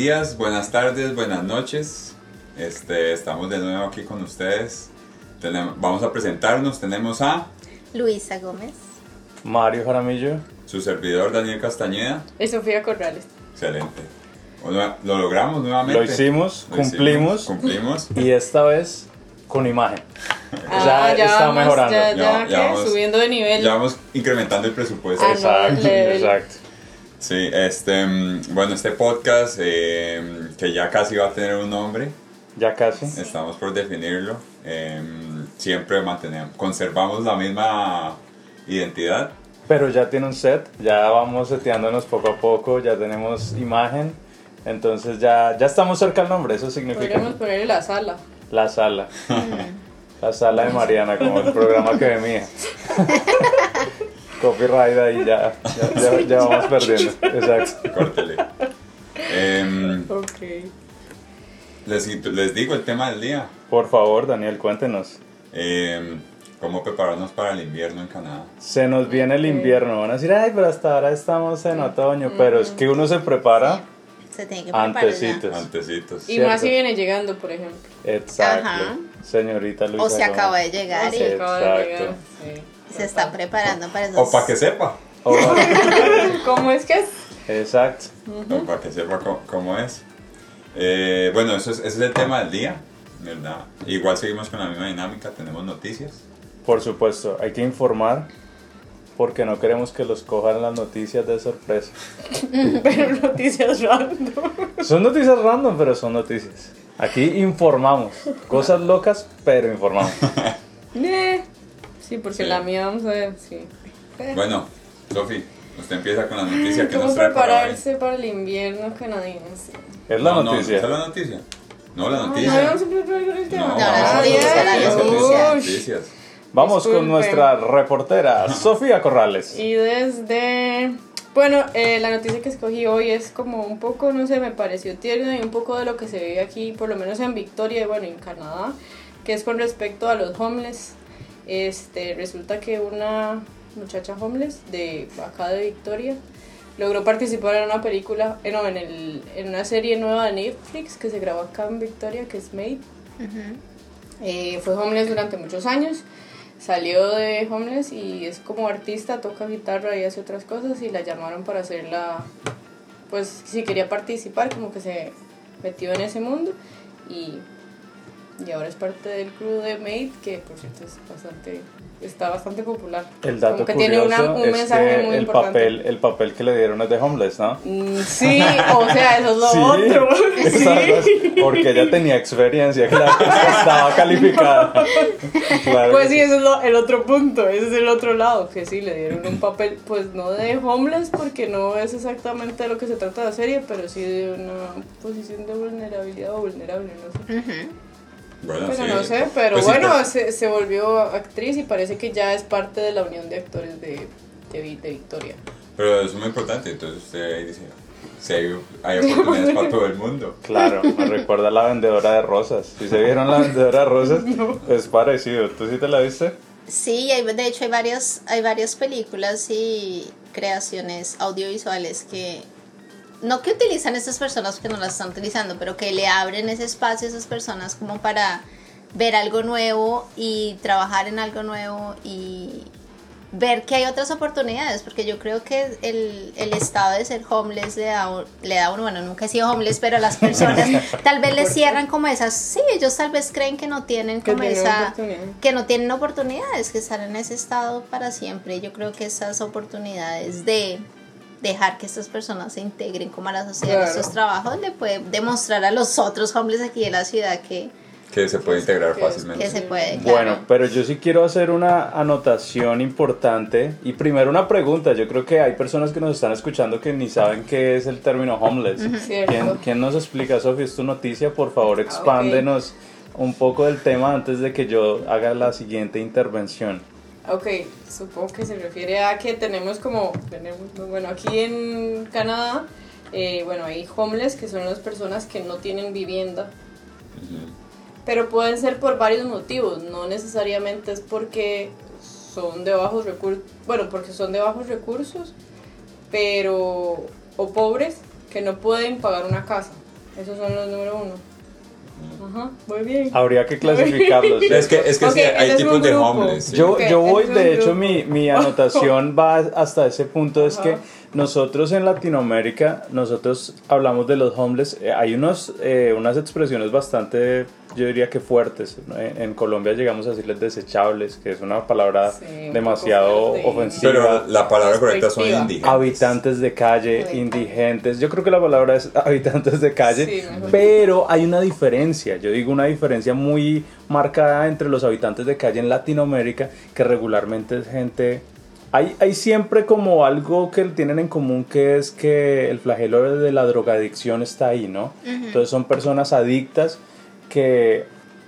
Días, buenas tardes, buenas noches. Este, estamos de nuevo aquí con ustedes. Tenemos- vamos a presentarnos. Tenemos a Luisa Gómez. Mario Jaramillo. su servidor Daniel Castañeda. Y Sofía Corrales. Excelente. Bueno, Lo logramos nuevamente. Lo hicimos, Lo cumplimos. Cumplimos. Y esta vez con imagen. Ah, Ya está vamos, mejorando. Ya, Ya- ya, ya vamos- Subiendo de nivel. Ya vamos incrementando el presupuesto. Ah, Exacto, exacto. Sí, este, mm, bueno, este podcast eh, que ya casi va a tener un nombre, Ya casi. estamos por definirlo. eh, siempre mantenemos, conservamos la misma identidad. Pero ya tiene un set, ya vamos seteándonos poco a poco, ya tenemos imagen. Entonces ya, ya estamos cerca del nombre, eso significa Podríamos ponerle la sala. la sala. La sala de Mariana, como el programa que ve hija. Copyright ahí ya, ya, ya- ya vamos perdiendo. Exacto. Córtele. Em, Ok. les, les digo el tema del día. Por favor, Daniel, cuéntenos. em, cómo prepararnos para el invierno en Canadá. Se nos viene el invierno. Van a decir, ay, pero hasta ahora estamos en otoño. Pero es que uno se prepara Se tiene que preparar antecitos. Antecitos. Y Cierto. más si viene llegando, por ejemplo. Exacto. Ajá. Señorita. Luisa. O se acaba de llegar O se acaba de Exacto. llegar, sí. Se está preparando para esos. O para que sepa. ¿Cómo es que es? exacto. O para que sepa cómo, cómo es. Eh, bueno, eso es, ese es el tema del día, ¿verdad? Igual seguimos con la misma dinámica, tenemos noticias. Por supuesto, hay que informar porque no queremos que los cojan las noticias de sorpresa. Pero noticias random. Son noticias random, pero son noticias. Aquí informamos. Cosas locas, pero informamos. Sí, porque Sí. la mía, vamos a ver, sí. Bueno, Sofi, usted empieza con la noticia que ¿Cómo nos trae para prepararse para el invierno canadiense? Es la No, no, noticia. ¿esa es la noticia? No, la No, noticia. no, vamos a preparar con. No, No, nuestra reportera, Sofía Corrales. Y desde... Bueno, eh, la noticia que escogí hoy es como un poco, no sé, me pareció tierno y un poco de lo que se ve aquí, por lo menos en Victoria y bueno, en Canadá, que es con respecto a los homeless. Este, resulta que una muchacha homeless de acá de Victoria logró participar en una película, eh, no, en, el, en una serie nueva de Netflix que se grabó acá en Victoria, que es Made. Eh, fue homeless durante muchos años. Salió de homeless y es como artista, toca guitarra y hace otras cosas y la llamaron para hacerla, pues si quería participar, como que se metió en ese mundo y, y ahora es parte del crew de Made, que por cierto es bastante, está bastante popular. El dato como que curioso tiene una- un es mensaje que muy el importante. papel, el papel que le dieron es de homeless, ¿no? Mm, Sí, o sea, eso es lo Sí, otro. exacto, Sí. porque ella tenía experiencia, claro, estaba calificada. Claro Pues que sí, ese es lo- el otro punto, ese es el otro lado, que sí, le dieron un papel, pues no de homeless, porque no es exactamente de lo que se trata la serie, pero sí de una posición de vulnerabilidad o vulnerable, no sé. Ujú. Bueno, Pero sí. no sé, pero Pues sí, bueno, pues, se, se volvió actriz y parece que ya es parte de la unión de actores de, de, de Victoria. pero es muy importante, entonces usted ahí dice, si hay, hay oportunidades para todo el mundo. Claro, me recuerda a la vendedora de rosas. Si se vieron la vendedora de rosas, es parecido. ¿Tú sí te la viste? Sí, hay, de hecho hay varias, hay varias películas y creaciones audiovisuales que no que utilizan estas personas porque no las están utilizando, pero que le abren ese espacio a esas personas como para ver algo nuevo y trabajar en algo nuevo y ver que hay otras oportunidades, porque yo creo que el, el estado de ser homeless le da, le da uno, bueno, nunca he sido homeless, pero las personas tal vez les cierran como esas, sí, ellos tal vez creen que no tienen Que como esa, que no tienen oportunidades, que están en ese estado para siempre. Yo creo que esas oportunidades de dejar que estas personas se integren como a la sociedad, en estos trabajos, le puede demostrar a los otros hombres aquí de la ciudad que, Que se puede integrar que- fácilmente. que se puede. claro. Bueno, pero yo sí quiero hacer una anotación importante y primero una pregunta. Yo creo que hay personas que nos están escuchando que ni saben qué es el término homeless. ¿Quién, quién nos explica, Sofía? Es tu noticia. Por favor, expándenos un poco del tema antes de que yo haga la siguiente intervención. Ok, supongo que se refiere a que tenemos como, tenemos, bueno, aquí en Canadá, eh, bueno, hay homeless, que son las personas que no tienen vivienda, pero pueden ser por varios motivos, no necesariamente es porque son de bajos recursos, bueno, porque son de bajos recursos, pero, o pobres, que no pueden pagar una casa. Esos son los número uno. Ajá, muy bien. Habría que clasificarlos. Es que, es que Ok, sí, hay tipos de homeless. sí. Yo, yo voy, de hecho, mi, mi anotación va hasta ese punto, es que nosotros en Latinoamérica, nosotros hablamos de los homeless, eh, hay unos, eh, unas expresiones bastante, yo diría que fuertes. ¿no? En, en Colombia llegamos a decirles desechables, que es una palabra Sí, demasiado ofensiva. Pero la palabra correcta son indígenas. Habitantes de calle, Habitantes. indigentes. Yo creo que la palabra es habitantes de calle, Sí, pero hay una diferencia. Yo digo una diferencia muy marcada entre los habitantes de calle en Latinoamérica, que regularmente es gente. Hay, hay siempre como algo que tienen en común que es que el flagelo de la drogadicción está ahí, ¿no? Entonces son personas adictas que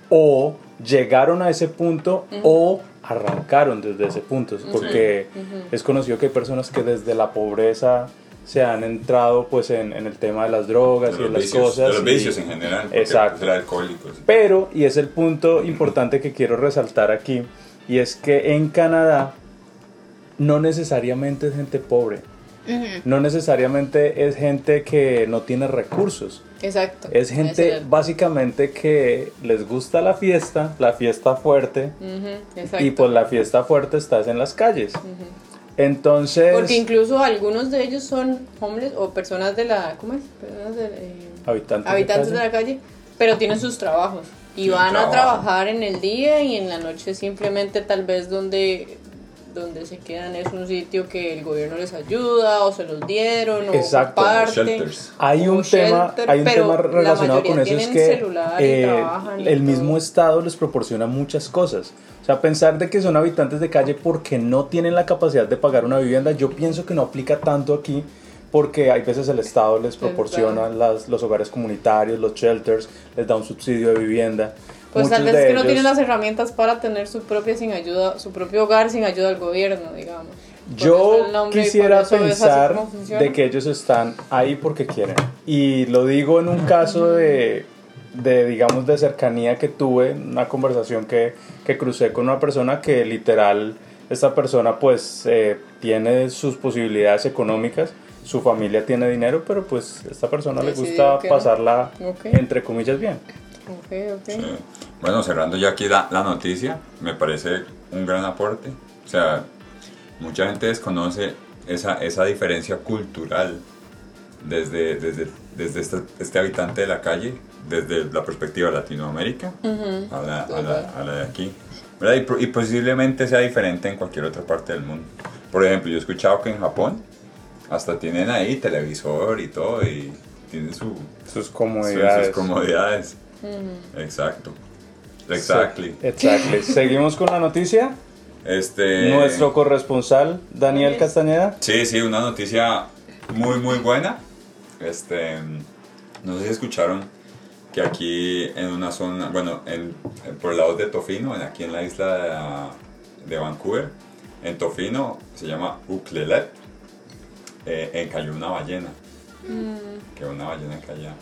o llegaron a ese punto o arrancaron desde ese punto, porque es conocido que hay personas que desde la pobreza se han entrado pues en, en el tema de las drogas De y de los las vicios, cosas. de los y- vicios en general. porque Exacto. Ser alcohólicos. Pero, y es el punto importante que quiero resaltar aquí, y es que en Canadá no necesariamente es gente pobre, no necesariamente es gente que no tiene recursos. Exacto. Es gente básicamente que les gusta la fiesta, la fiesta fuerte, exacto. y pues la fiesta fuerte estás en las calles. Entonces, Porque incluso algunos de ellos son homeless o personas de la. ¿Cómo es? Personas de, eh, habitantes, habitantes de la calle, pero tienen sus trabajos. Y van a trabajar en el día y en la noche simplemente tal vez donde donde se quedan es un sitio que el gobierno les ayuda o se los dieron o Exacto, comparten. shelters. Hay un tema, shelter, hay un pero tema la relacionado con mayoría eso es tienen que celular y eh, el todo. mismo estado les proporciona muchas cosas. O sea, pensar de que son habitantes de calle porque no tienen la capacidad de pagar una vivienda, yo pienso que no aplica tanto aquí porque hay veces el estado les proporciona las, los hogares comunitarios, los shelters, les da un subsidio de vivienda. Pues tal vez es que no tienen las herramientas para tener su propia sin ayuda, su propio hogar sin ayuda del gobierno, digamos. Yo quisiera pensar de que ellos están ahí porque quieren. Y lo digo en un caso de, de digamos, de cercanía que tuve, una conversación que, que crucé con una persona que literal, esta persona pues eh, tiene sus posibilidades económicas, su familia tiene dinero, pero pues esta persona le gusta pasarla, entre comillas, bien. Ok, ok. Sí. Bueno, cerrando ya aquí la, la noticia, me parece un gran aporte. O sea, mucha gente desconoce esa, esa diferencia cultural desde, desde, desde este, este habitante de la calle, desde la perspectiva de Latinoamérica a, la, a, la, a la de aquí. ¿verdad? Y, y posiblemente sea diferente en cualquier otra parte del mundo. Por ejemplo, yo he escuchado que en Japón hasta tienen ahí televisor y todo y tienen su, Sus sus, comodidades. sus comodidades. Exacto. Exactly. Exactly. Seguimos con la noticia. Este. Nuestro corresponsal, Daniel Castañeda. Sí, sí, una noticia muy, muy buena. Este. No sé si escucharon que aquí en una zona, bueno, en, por el lado de Tofino, aquí en la isla de, de Vancouver, en Tofino se llama Uclelet, eh, encalló una ballena. Que una ballena encallada.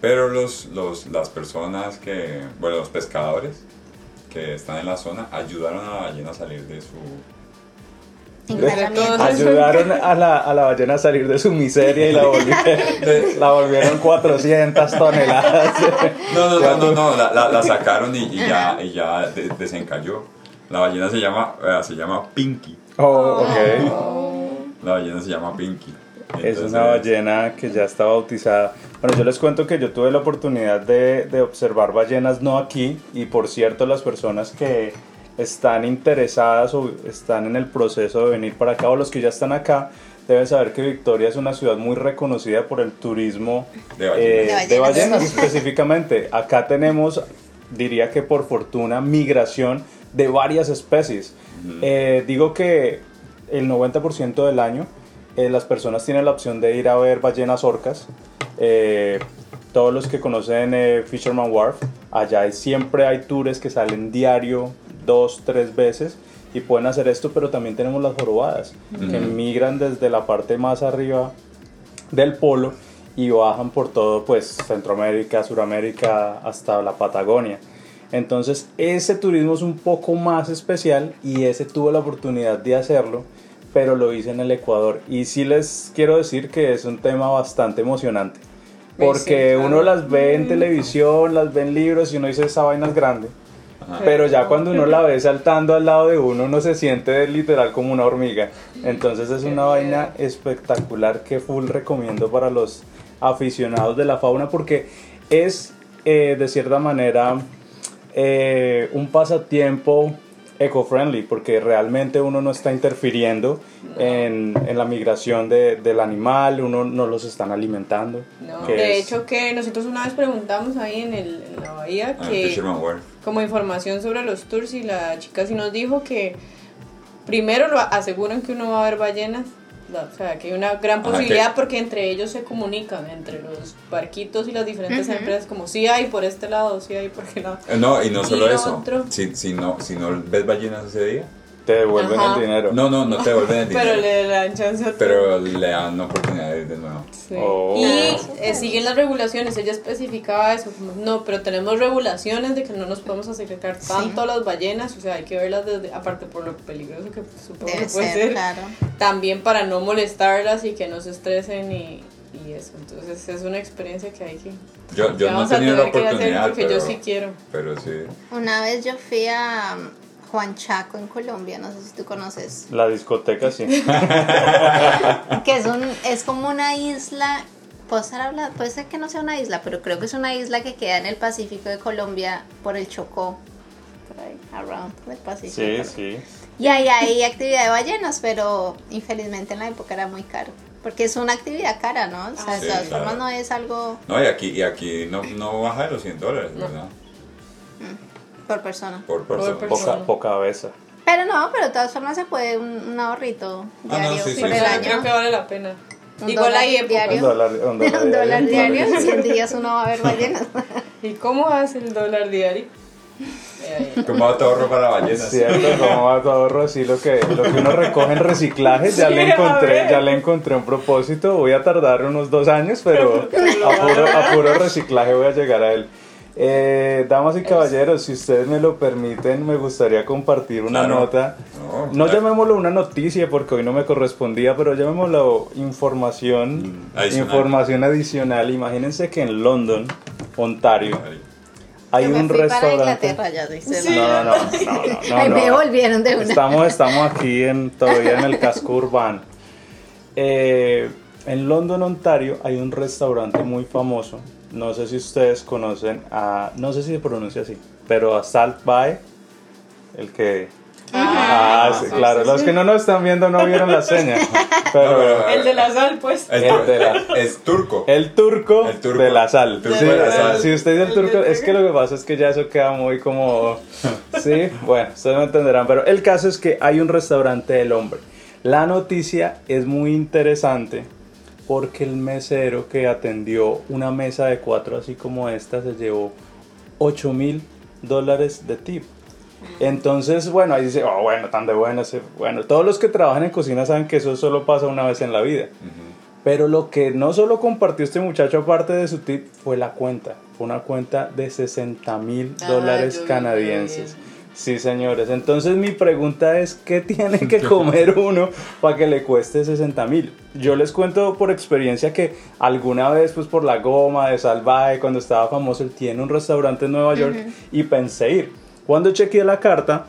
Pero los, los, las personas que, bueno, los pescadores que están en la zona ayudaron a la ballena a salir de su. Ayudaron a la, a la ballena a salir de su miseria y la volvieron, la volvieron 400 toneladas. No, no, no, no, no, la, la, la sacaron y, y ya, y ya de- desencalló. La ballena se llama, eh, se llama Pinky. Oh, ok. La ballena se llama Pinky. Es Entonces, una ballena que ya está bautizada. Bueno, yo les cuento que yo tuve la oportunidad de, de observar ballenas no aquí y por cierto las personas que están interesadas o están en el proceso de venir para acá o los que ya están acá deben saber que Victoria es una ciudad muy reconocida por el turismo De ballenas. eh, De de ballenas. ballenas específicamente. Acá tenemos, diría que por fortuna, migración de varias especies. Eh, digo que el 90% del año eh, las personas tienen la opción de ir a ver ballenas orcas. Eh, todos los que conocen eh, Fisherman Wharf, allá hay- siempre hay tours que salen diario, dos, tres veces y pueden hacer esto, pero también tenemos las jorobadas que migran desde la parte más arriba del polo y bajan por todo pues Centroamérica, Suramérica hasta la Patagonia. Entonces ese turismo es un poco más especial y ese tuve la oportunidad de hacerlo, pero lo hice en el Ecuador. Y sí les quiero decir que es un tema bastante emocionante. Porque Sí, claro. uno las ve en televisión, las ve en libros y uno dice esa vaina es grande. Ajá. Pero ya cuando uno la ve saltando al lado de uno, uno se siente literal como una hormiga. Entonces es una vaina espectacular que full recomiendo para los aficionados de la fauna porque es eh, de cierta manera eh, un pasatiempo eco-friendly porque realmente uno no está interfiriendo en, en la migración de- del animal, uno no los están alimentando. No, de es- hecho que nosotros una vez preguntamos ahí en, el, en la bahía Ah, que como información sobre los tours y la chica sí nos dijo que primero lo aseguran que uno va a ver ballenas, o sea, que hay una gran posibilidad que- porque entre ellos se comunican, entre los barquitos y las diferentes empresas, como si hay por este lado, si hay por aquel lado. Eh, No, y no Y solo lo eso. Si, si, no, si no ves ballenas ese día, Te devuelven Ajá. el dinero. no, no, no te devuelven el dinero. Pero le dan chance a otro. pero le dan oportunidad de ir de nuevo. Sí. Oh. Y eh, siguen las regulaciones, ella especificaba eso, como, no, pero tenemos regulaciones de que no nos podemos acercar tanto a las ballenas, o sea, hay que verlas desde, aparte por lo peligroso que supongo que Debe puede ser, ser, claro. también para no molestarlas y que no se estresen y, y eso, entonces es una experiencia que hay que, Yo, yo no he tenido la oportunidad, porque pero, yo sí quiero. pero sí. Una vez yo fui a um, Juan Chaco en Colombia, no sé si tú conoces, La discoteca sí. que es un es como una isla, puedo estar hablando, puede ser que no sea una isla, pero creo que es una isla que queda en el Pacífico de Colombia por el Chocó, por ahí, around el Pacífico. Sí, sí. Y ahí hay actividad de ballenas, pero infelizmente en la época era muy caro. Porque es una actividad cara, ¿no? O sea, Ah, de sí, todas claro. formas no es algo No, y aquí, y aquí no, no baja de los 100 dólares, ¿verdad? Por persona. Por persona. Por Poca, persona. poca cabeza. Pero no, pero de todas formas se puede un, un ahorrito Ah, no, diario sí, sí, por sí. el Yo año. creo que vale la pena. Un Igual épocas. diario. Un dólar, un dólar Un dólar diario. 100 días uno va a ver ballenas. ¿Y cómo hace el dólar diario? ¿Cómo te ahorro para ballenas? Cierto, como va tu ahorro así lo que, lo que uno recoge en reciclaje, ya Sí, le encontré, ya le encontré un propósito, voy a tardar unos dos años, pero a puro, a puro reciclaje voy a llegar a él. Eh, damas y caballeros, si ustedes me lo permiten, me gustaría compartir una Claro. nota. No, No claro. llamémoslo una noticia porque hoy no me correspondía, pero llamémoslo información, Mm, adicional. información adicional. Imagínense que en London, Ontario, hay Yo me un fui restaurante. Ya. No, no, no, no, no, no, Ahí no. me volvieron de una. Estamos, estamos aquí en, todavía en el casco urbano. Eh, en London, Ontario, hay un restaurante muy famoso. No sé si ustedes conocen a. No sé si se pronuncia así, pero a Salt Bay. El que. Ah, sí, sí, claro. sí, Los sí. que no nos están viendo no vieron la seña. Pero. pero- El de la sal, pues. Es, El de la- es turco. El turco, El turco. de la sal. Turco Sí, de la sal. Si usted dice el El turco, es que lo que pasa es que ya eso queda muy como... Sí, bueno, ustedes me entenderán, pero el caso es que hay un restaurante del hombre. La noticia es muy interesante porque el mesero que atendió una mesa de cuatro así como esta se llevó 8 mil dólares de tip. Entonces, bueno, ahí dice, oh, bueno, tan de buenas. eh, Bueno, todos los que trabajan en cocina saben que eso solo pasa una vez en la vida. Pero lo que no solo compartió este muchacho aparte de su tip fue la cuenta. Fue una cuenta de 60 mil Ah, dólares canadienses. Sí, señores. Entonces mi pregunta es, ¿qué tiene que comer uno para que le cueste 60 mil? Yo les cuento por experiencia que alguna vez, pues por la goma de Salvaje, cuando estaba famoso, él tiene un restaurante en Nueva York y pensé ir. Cuando chequeé la carta,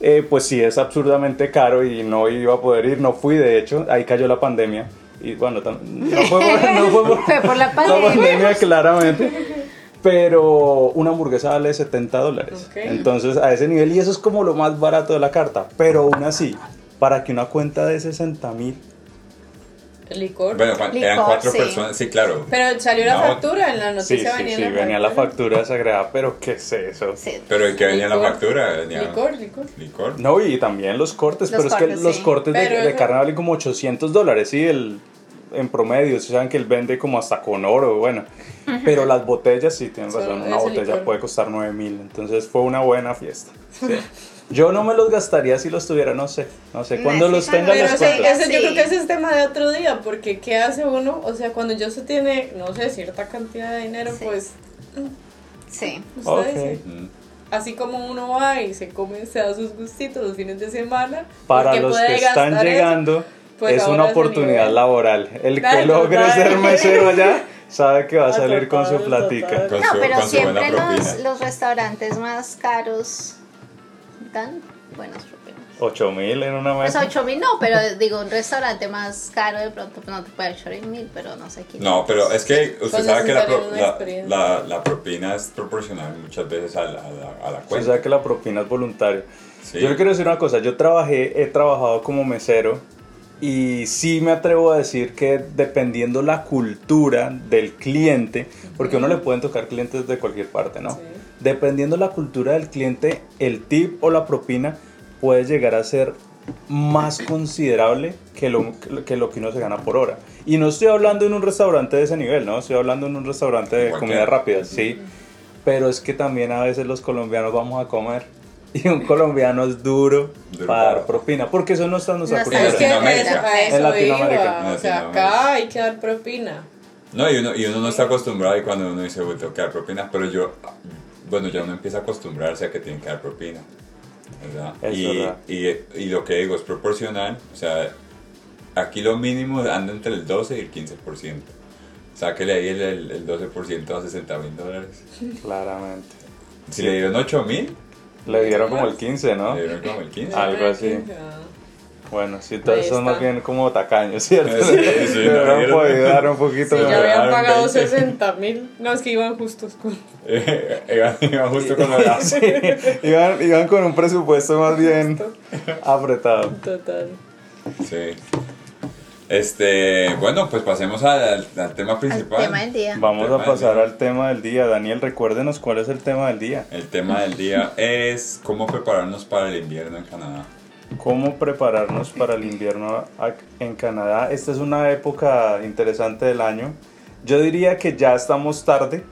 eh, pues sí, es absurdamente caro y no iba a poder ir, no fui de hecho, ahí cayó la pandemia. Y bueno, no fue por, no fue por- Fue por la la pandemia. pandemia, claramente. Pero una hamburguesa vale 70 dólares. Entonces, a ese nivel, y eso es como lo más barato de la carta. Pero aún así, para que una cuenta de 60 mil. El licor. Bueno, Juan, eran cuatro sí. personas, sí, claro. Pero salió la No. factura en la Sí, noticia. sí, venía sí, la venía la factura. factura sagrada, pero ¿qué es eso? Sí. Pero ¿en qué venía la factura? Venía Licor, licor. licor. No, y también los cortes, Los pero es que los sí. cortes de, Pero de carne valen como 800 dólares, ¿sí? El, en promedio, si saben que él vende como hasta con oro, bueno. Pero las botellas, sí, tienen razón, una botella licor. puede costar 9 mil, entonces fue una buena fiesta. sí. Yo no me los gastaría si los tuviera, no sé, no sé, cuando los tenga Pero les ese, cuento. cuento. ese yo Sí. creo que ese es tema de otro día, porque ¿qué hace uno? O sea, cuando yo se tiene, no sé, cierta cantidad de dinero, Sí. pues Sí. usted Ok. dice. Mm. así como uno va y se come, se da sus gustitos los fines de semana. Para los puede que están eso, llegando, pues es una oportunidad nivel. laboral. El que logre total. ser mesero allá sabe que va a salir con su platica. Con No, su- pero con su buena siempre los, los restaurantes más caros dan buenas propinas. 8 mil en una Pues mesa. 8 mil no, pero digo, un restaurante más caro de pronto pues no te puede echar mil, pero no sé quién. No, pero es que usted Pues sabe que la, pro- la, la- la propina es proporcional muchas veces a la, a la, a cuenta. sabe que la propina es voluntaria. Sí. Yo le quiero decir una cosa, yo trabajé, he trabajado como mesero y sí me atrevo a decir que dependiendo la cultura del cliente, porque a uno le pueden tocar clientes de cualquier parte, ¿no? Sí. Dependiendo la cultura del cliente, el tip o la propina puede llegar a ser más considerable que lo, que lo que uno se gana por hora. Y no estoy hablando en un restaurante de ese nivel, ¿no? Estoy hablando en un restaurante de comida rápida, sí. Pero es que también a veces los colombianos vamos a comer y un colombiano es duro Duro para dar propina, porque eso no está en nuestra No Es cultura. que Latinoamérica. eso, a eso En Latinoamérica. O sea, acá hay que dar propina. No, y uno, y uno no está acostumbrado y cuando uno dice, "Uy, tengo que dar propina, pero yo, bueno, ya uno empieza a acostumbrarse a que tiene que dar propina. ¿verdad? Es y, verdad. Y, y lo que digo es proporcional, o sea, aquí lo mínimo anda entre el 12 y el 15%. Sáquele ahí el, el, el 12% a 60 mil dólares. Claramente. Si le dieron 8 mil, Le dieron como el 15, ¿no? le dieron como el 15. Algo así. Bueno, sí, todos son más bien como tacaños, ¿cierto? Sí, sí, Le no, podido dar un poquito Sí, ya habían pagado 20. 60 mil. No, es que iban justos con. iba, iba justo con la... Sí, iban, iban con un presupuesto más bien apretado. Total. Sí. Este, bueno, pues pasemos al, al tema Al principal. tema del día. Vamos Tema a pasar día. al tema del día. Daniel, recuérdenos cuál es el tema del día. El tema del día es cómo prepararnos para el invierno en Canadá. ¿Cómo prepararnos para el invierno en Canadá? Esta es una época interesante del año. Yo diría que ya estamos tarde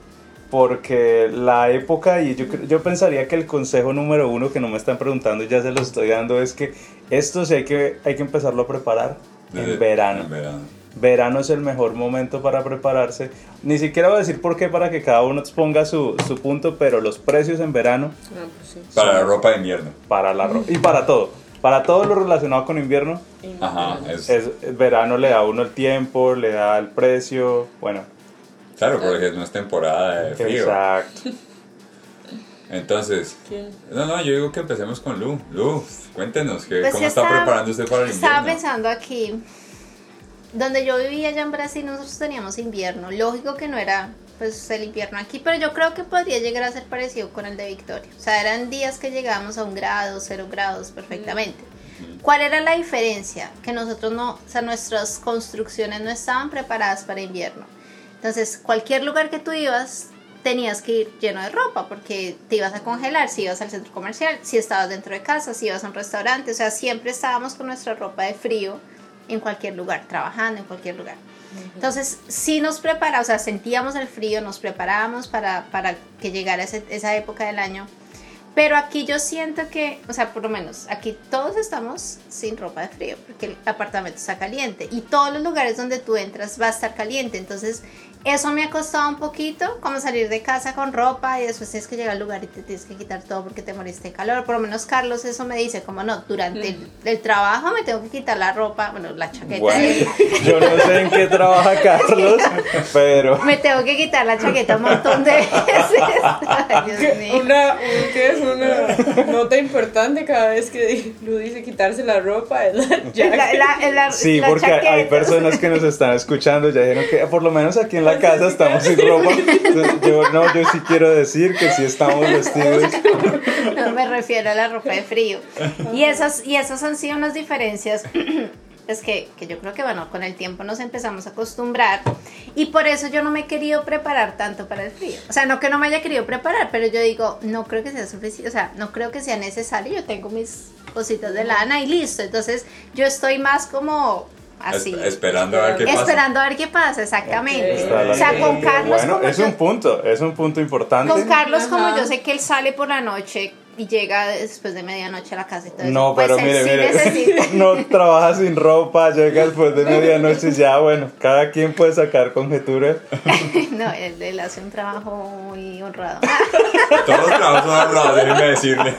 porque la época, y yo, yo pensaría que el consejo número uno que no me están preguntando y ya se lo estoy dando es que esto sí hay que, hay que empezarlo a preparar Desde- en verano. En verano. Verano es el mejor momento para prepararse. Ni siquiera voy a decir por qué para que cada uno exponga su, su punto, pero los precios en verano Ah, pues sí. Para la ropa de invierno. para la ro- y para todo. Para todo lo relacionado con invierno, Ajá, es, verano le da a uno el tiempo, le da el precio, bueno, claro, porque no es temporada de frío. exacto. Entonces, ¿Quién? no, no, yo digo que empecemos con Lu. Lu, cuéntenos, que, Pues ¿cómo está estaba- preparando usted para el Estaba invierno? pensando aquí, donde yo vivía allá en Brasil, nosotros teníamos invierno. Lógico que no era pues el invierno aquí, pero yo creo que podría llegar a ser parecido con el de Victoria. O sea, eran días que llegábamos a un grado, cero grados perfectamente. ¿Cuál era la diferencia? Que nosotros no, o sea, nuestras construcciones no estaban preparadas para invierno. Entonces, cualquier lugar que tú ibas, tenías que ir lleno de ropa porque te ibas a congelar si ibas al centro comercial, si estabas dentro de casa, si ibas a un restaurante, o sea, siempre estábamos con nuestra ropa de frío en cualquier lugar, trabajando en cualquier lugar. Entonces, sí nos preparamos, o sea, sentíamos el frío, nos preparábamos para, para que llegara ese- esa época del año. Pero aquí yo siento que, o sea, por lo menos aquí todos estamos sin ropa de frío porque el apartamento está caliente y todos los lugares donde tú entras va a estar caliente. Entonces, eso me ha costado un poquito, como salir de casa con ropa y después tienes que llegar al lugar y te tienes que quitar todo porque te moriste de calor. Por lo menos Carlos eso me dice, como no, durante el, el trabajo me tengo que quitar la ropa, bueno, la chaqueta. Yo no sé en qué trabaja Carlos, pero me tengo que quitar la chaqueta un montón de veces. Ay, Dios mío. Una, un- ¿qué es una nota importante cada vez que Lu dice quitarse la ropa? Es la Es la- la- es la- sí, la porque hay- personas que nos están escuchando, ya dijeron que por lo menos aquí en la casa estamos sin ropa. Entonces, yo no, yo sí quiero decir que sí estamos vestidos. No me refiero a la ropa de frío. Y esas, y esas han sido unas diferencias. Es que, que yo creo que bueno, con el tiempo nos empezamos a acostumbrar y por eso yo no me he querido preparar tanto para el frío. O sea, no que no me haya querido preparar, pero yo digo, no creo que sea suficiente, o sea, no creo que sea necesario. Yo tengo mis cositas de lana y listo. Entonces, yo estoy más como así. Es- esperando a ver qué pasa. Esperando a ver qué pasa, exactamente. Ok. Está la O sea, con. Carlos Bueno, como es yo- un punto, es un punto importante. con Carlos, como Ajá. yo sé que él sale por la noche, y llega después de medianoche a la casa y todo No, eso. Pues pero mire, sí mire, necesita. no trabaja sin ropa, llega después de medianoche y ya, bueno, cada quien puede sacar conjeturas. no, él, él hace un trabajo muy honrado. Todos los trabajos son honrados, déjeme decirle.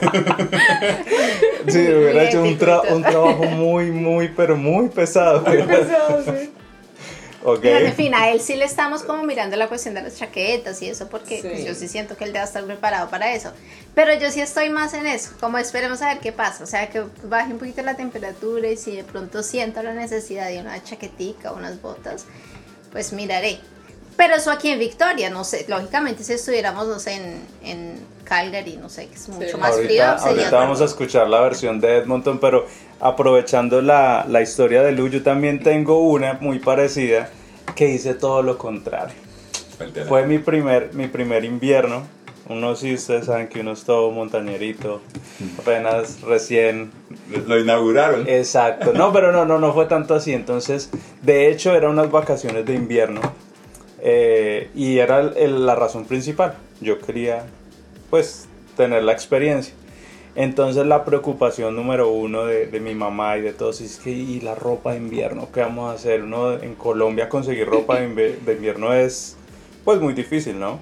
Sí, hubiera hecho un, tra- un trabajo muy, muy, pero muy pesado. Pesado, sí. Ok. Pero, en fin, a él sí le estamos como mirando la cuestión de las chaquetas y eso, porque Sí. pues, yo sí siento que él debe estar preparado para eso. Pero yo sí estoy más en eso, como esperemos a ver qué pasa. O sea, que baje un poquito la temperatura y si de pronto siento la necesidad de una chaquetica o unas botas, pues miraré. Pero eso aquí en Victoria, no sé, lógicamente si estuviéramos, no sé, en, en Calgary, no sé, que es mucho más frío, Ahorita, sería ahorita vamos a escuchar la versión de Edmonton, pero aprovechando la, la historia de Lu, yo también tengo una muy parecida que hice todo lo contrario. Fue mi primer, mi primer invierno. Uno sí, ustedes saben que uno es todo montañerito, apenas recién Lo inauguraron. Exacto, no, pero no, no, no fue tanto así. Entonces, de hecho, eran unas vacaciones de invierno eh, y era el- el- la razón principal. Yo quería, pues, tener la experiencia. Entonces, la preocupación número uno de, de mi mamá y de todos es que, ¿y la ropa de invierno? ¿Qué vamos a hacer? Uno en Colombia conseguir ropa de, invierno es, pues, muy difícil, ¿no?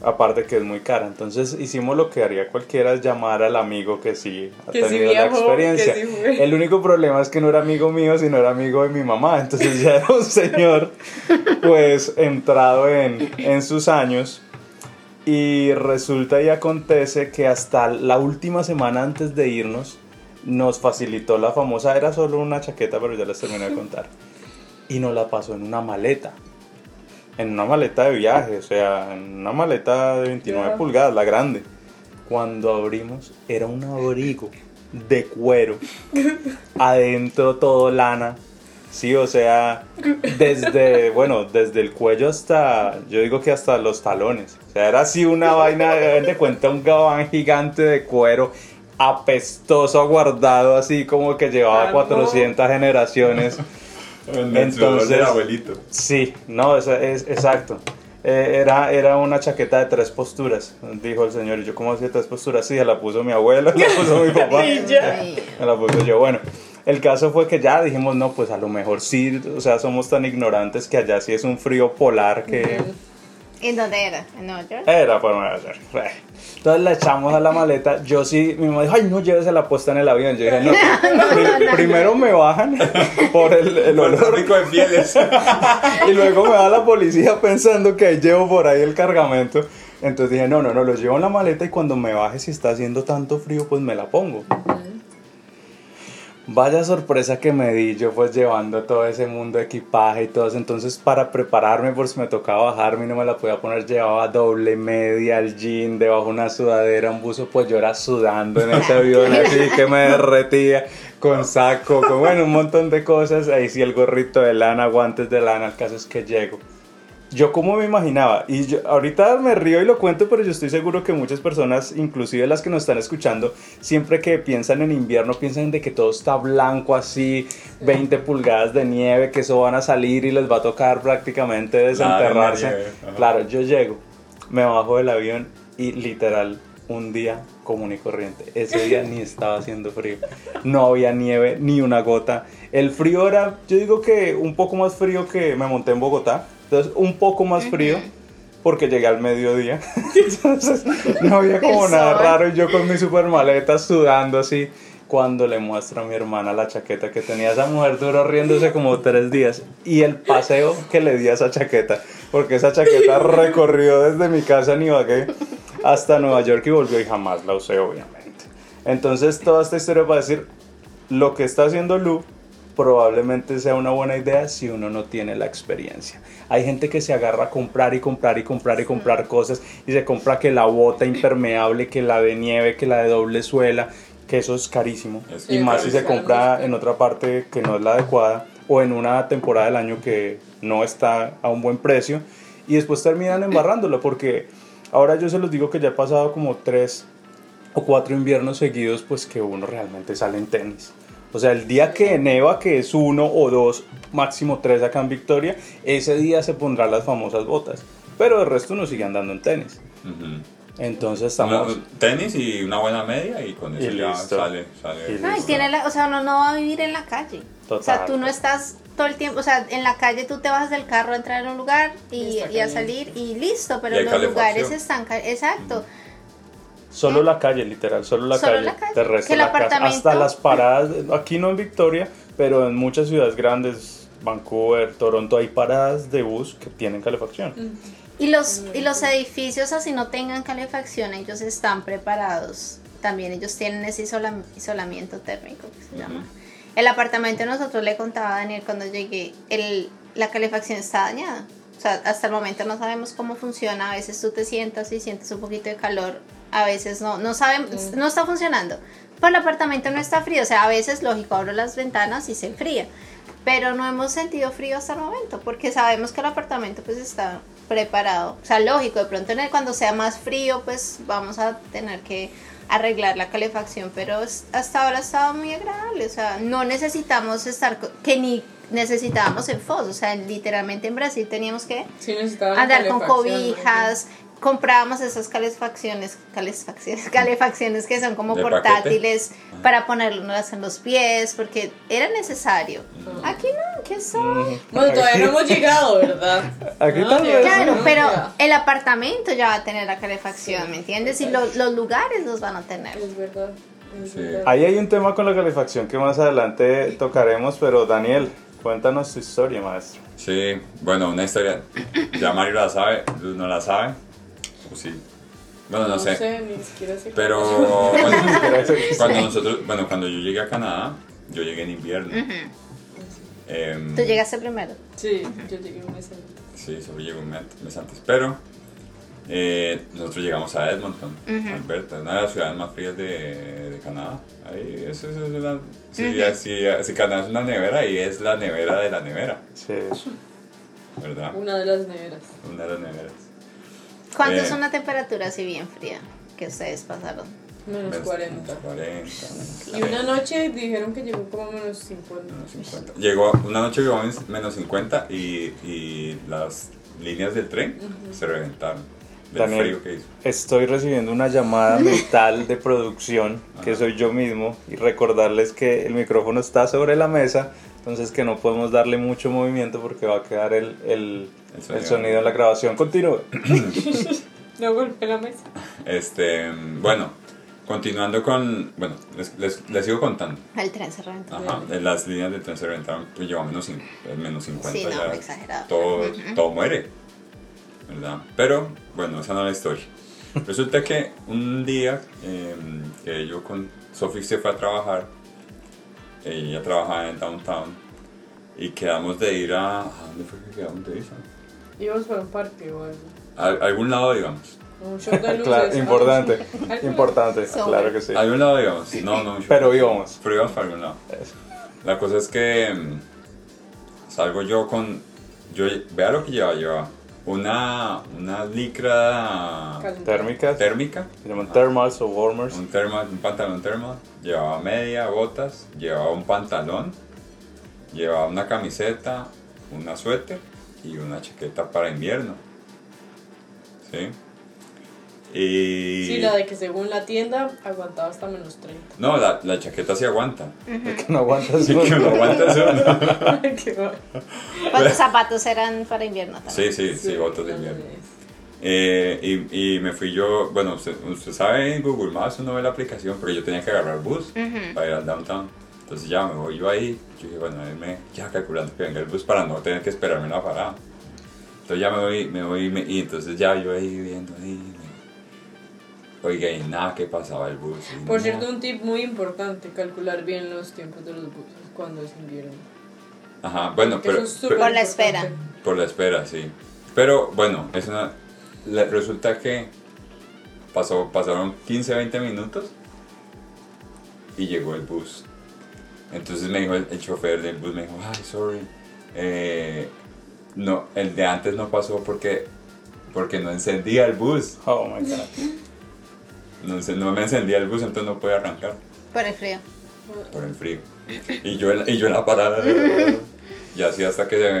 Aparte que es muy cara. Entonces hicimos lo que haría cualquiera, es llamar al amigo que sí ha Que sí tenido la experiencia. sí. El único problema es que no era amigo mío, sino era amigo de mi mamá. Entonces ya era un señor, pues, entrado en, en sus años. Y resulta y acontece que hasta la última semana antes de irnos, nos facilitó la famosa, era solo una chaqueta, pero ya les terminé de contar. Y nos la pasó en una maleta. En una maleta de viaje, o sea, en una maleta de 29 Ya. pulgadas, la grande. Cuando abrimos, era un abrigo de cuero. Adentro todo lana. Sí, o sea, desde, bueno, desde el cuello hasta, yo digo que hasta los talones. Era así una vaina, de cuenta, un gabán gigante de cuero, apestoso, guardado, así como que llevaba Ah, no. 400 generaciones. En el sudor Entonces- abuelito. Sí, no, es, es exacto. Eh, era, era una chaqueta de tres posturas, dijo el señor. Y yo, ¿cómo hacía tres posturas? Sí, la puso mi abuela, la puso mi papá. Y ya. Ay, Me la puse yo. Bueno, el caso fue que ya dijimos, no, pues a lo mejor sí, o sea, somos tan ignorantes que allá sí es un frío polar que ¿En dónde era? ¿En Nueva York? era por Nueva York. Entonces la echamos a la maleta. Yo sí, mi mamá dijo, ay, no lleves la puesta en el avión. Yo dije, no, pri- no, primero me bajan por el, olor Rico de pieles. y luego me va la policía pensando que llevo por ahí el cargamento. Entonces dije, no, no, no, lo llevo en la maleta y cuando me baje, si está haciendo tanto frío, pues me la pongo. Vaya sorpresa que me di yo pues llevando todo ese mundo de equipaje y todo eso. Entonces para prepararme por si me tocaba bajarme y no me la podía poner, llevaba doble media, el jean, debajo una sudadera, un buzo, pues yo era sudando en ese avión así que me derretía con saco, con bueno, un montón de cosas. Ahí sí el gorrito de lana, guantes de lana, el caso es que llego. Yo como me imaginaba, y yo, ahorita me río y lo cuento, pero yo estoy seguro que muchas personas, inclusive las que nos están escuchando, siempre que piensan en invierno, piensan de que todo está blanco así, 20 pulgadas de nieve, que eso van a salir y les va a tocar prácticamente desenterrarse. ajá. Claro, yo llego, me bajo del avión y literal, un día común y corriente. Ese día ni estaba haciendo frío, no había nieve, ni una gota. El frío era, yo digo que un poco más frío que me monté en Bogotá. Entonces, un poco más frío porque llegué al mediodía. Entonces, no había como nada raro. Y yo con mi super maleta sudando así. Cuando le muestro a mi hermana la chaqueta que tenía esa mujer, duró riéndose como tres días. Y el paseo que le di a esa chaqueta, porque esa chaqueta recorrió desde mi casa en Ibagué hasta Nueva York y volvió y jamás la usé, obviamente. Entonces, toda esta historia para decir lo que está haciendo Lu probablemente sea una buena idea si uno no tiene la experiencia. Hay gente que se agarra a comprar y comprar y comprar y comprar cosas y se compra que la bota impermeable, que la de nieve, que la de doble suela, que eso es carísimo. Y más si se compra en otra parte que no es la adecuada o en una temporada del año que no está a un buen precio y después terminan embarrándolo porque ahora yo se los digo que ya he pasado como tres o cuatro inviernos seguidos pues que uno realmente sale en tenis. O sea, el día que neva, que es uno o dos, máximo tres acá en Victoria, ese día se pondrán las famosas botas. Pero el resto uno sigue andando en tenis. Entonces estamos... Una- tenis y una buena media y con Y eso ya listo. sale. sale Y No, y listo. tiene la, o sea, uno no va a vivir en la calle. O sea, Total. tú no estás todo el tiempo, o sea, en la calle tú te bajas del carro a entrar en un lugar y, Y y a salir y listo, pero Y los lugares están, ca- exacto. Solo la calle, literal, solo la Solo calle. la calle. El la casa. Hasta las paradas, aquí no en Victoria, pero en muchas ciudades grandes, Vancouver, Toronto, hay paradas de bus que tienen calefacción. Y los, y los edificios, así no tengan calefacción, ellos están preparados. También ellos tienen ese isola- isolamiento térmico que se llama. El apartamento nosotros le contaba a Daniel cuando llegué, el, la calefacción está dañada. O sea, hasta el momento no sabemos cómo funciona. A veces tú te sientas y sientes un poquito de calor. A veces no, no sabemos, no está funcionando. Pero el apartamento no está frío. O sea, a veces, lógico, abro las ventanas y se enfría. Pero no hemos sentido frío hasta el momento porque sabemos que el apartamento pues está preparado. O sea, lógico, de pronto en el- cuando sea más frío pues vamos a tener que arreglar la calefacción, pero hasta ahora ha estado muy agradable. O sea, no necesitamos estar, que ni necesitábamos en FOS. O sea, literalmente en Brasil teníamos que Sí, andar con cobijas, comprábamos esas calefacciones, calefacciones, calefacciones que son como ¿De portátiles para ponerlas en los pies, porque era necesario. Ah. Aquí no, ¿qué soy? marica. Bueno, todavía no hemos llegado, ¿verdad? Aquí No, vez. Claro, no, pero ya. el apartamento ya va a tener la calefacción, ¿me entiendes? Y los, los lugares los van a tener. Es verdad. es Sí. verdad. Ahí hay un tema con la calefacción que más adelante tocaremos, pero Daniel, cuéntanos tu historia, maestro. Sí, bueno, una historia. Ya Mario la sabe, Luz no la sabe. O sí. Bueno, no, sé. ni siquiera sé. Pero cuando nosotros, bueno, cuando yo llegué a Canadá, yo llegué en invierno. Em, Tú llegaste primero. Sí, yo llegué un mes antes. Sí, solo llegó un mes antes. Pero eh, nosotros llegamos a Edmonton, Alberta, una de las ciudades más frías de, de Canadá. Ahí, eso, eso es una. Si, si- si Canadá es una nevera, ahí es la nevera de la nevera, Sí. ¿verdad? Una de las neveras. Una de las neveras. ¿Cuánto Eh. es una temperatura así bien fría que ustedes pasaron? Menos Menos 40. 40. Y una noche dijeron que llegó como menos 50. Menos 50. Llegó, una noche llegó a menos 50 y, y las líneas del tren se reventaron del Daniel, frío que hizo. estoy recibiendo una llamada mental de producción, que Ajá. soy yo mismo, y recordarles que el micrófono está sobre la mesa, entonces que no podemos darle mucho movimiento porque va a quedar el, el, El el sonido. en la grabación. Continúe. No golpeé la mesa. Este, bueno, continuando con, bueno, les, les, les sigo contando. El tren se reventó. Ajá, en las líneas del tren se reventaron, pues llegó a menos, eh, menos 50 Sí, no, ya. exagerado. Todo, todo muere, ¿verdad? Pero, bueno, esa no es la historia. Resulta que un día eh, que yo con Sophie se fue a trabajar, ella trabajaba en Downtown, y quedamos de ir a... ¿A dónde fue que quedamos de ir? Íbamos para un parque o algo. Algún lado, digamos. Un show de luces. Claro, importante, importante, claro que sí. A algún lado, digamos. No, no. Pero íbamos. Pero íbamos para algún lado. La cosa es que mm, salgo yo con. Yo, vea lo que llevaba. Llevaba una, una licra. Térmicas, térmica, se llaman thermals o warmers. un, thermal, un pantalón thermal, llevaba media, botas, llevaba un pantalón, llevaba una camiseta, una suéter y una chaqueta para invierno. ¿Sí? Y... Sí, la de que según la tienda aguantaba hasta menos 30. No, la, la chaqueta sí aguanta. Que no aguantas Sí, que no aguanta eso. ¿no? Qué va. Pues los zapatos eran para invierno también. Sí, sí, sí, botas de invierno. Eh, y, y me fui yo, bueno, usted, usted sabe en Google Maps uno ve la aplicación, pero yo tenía que agarrar bus Ujú. para ir al downtown. Entonces ya me voy yo ahí, yo dije, bueno, ahí me, ya calculando que venga el bus para no tener que esperarme en la parada. Entonces ya me voy, me voy, me- y entonces ya yo ahí viendo ahí, me- oiga, y nada que pasaba el bus. y Por no. cierto, un tip muy importante, calcular bien los tiempos de los buses cuando es invierno. Ajá, bueno, pero, es Por la espera. Por la espera, sí. Pero bueno, es una, le- resulta que pasó, pasaron 15, 20 minutos y llegó el bus. Entonces me dijo el, el chofer del bus, me dijo, ay, sorry, eh, no, el de antes no pasó porque, porque no encendía el bus. Oh my god. No, no me encendía el bus, entonces no podía arrancar Por el frío. por el frío. Y yo, en- y yo en la parada, y así hasta que se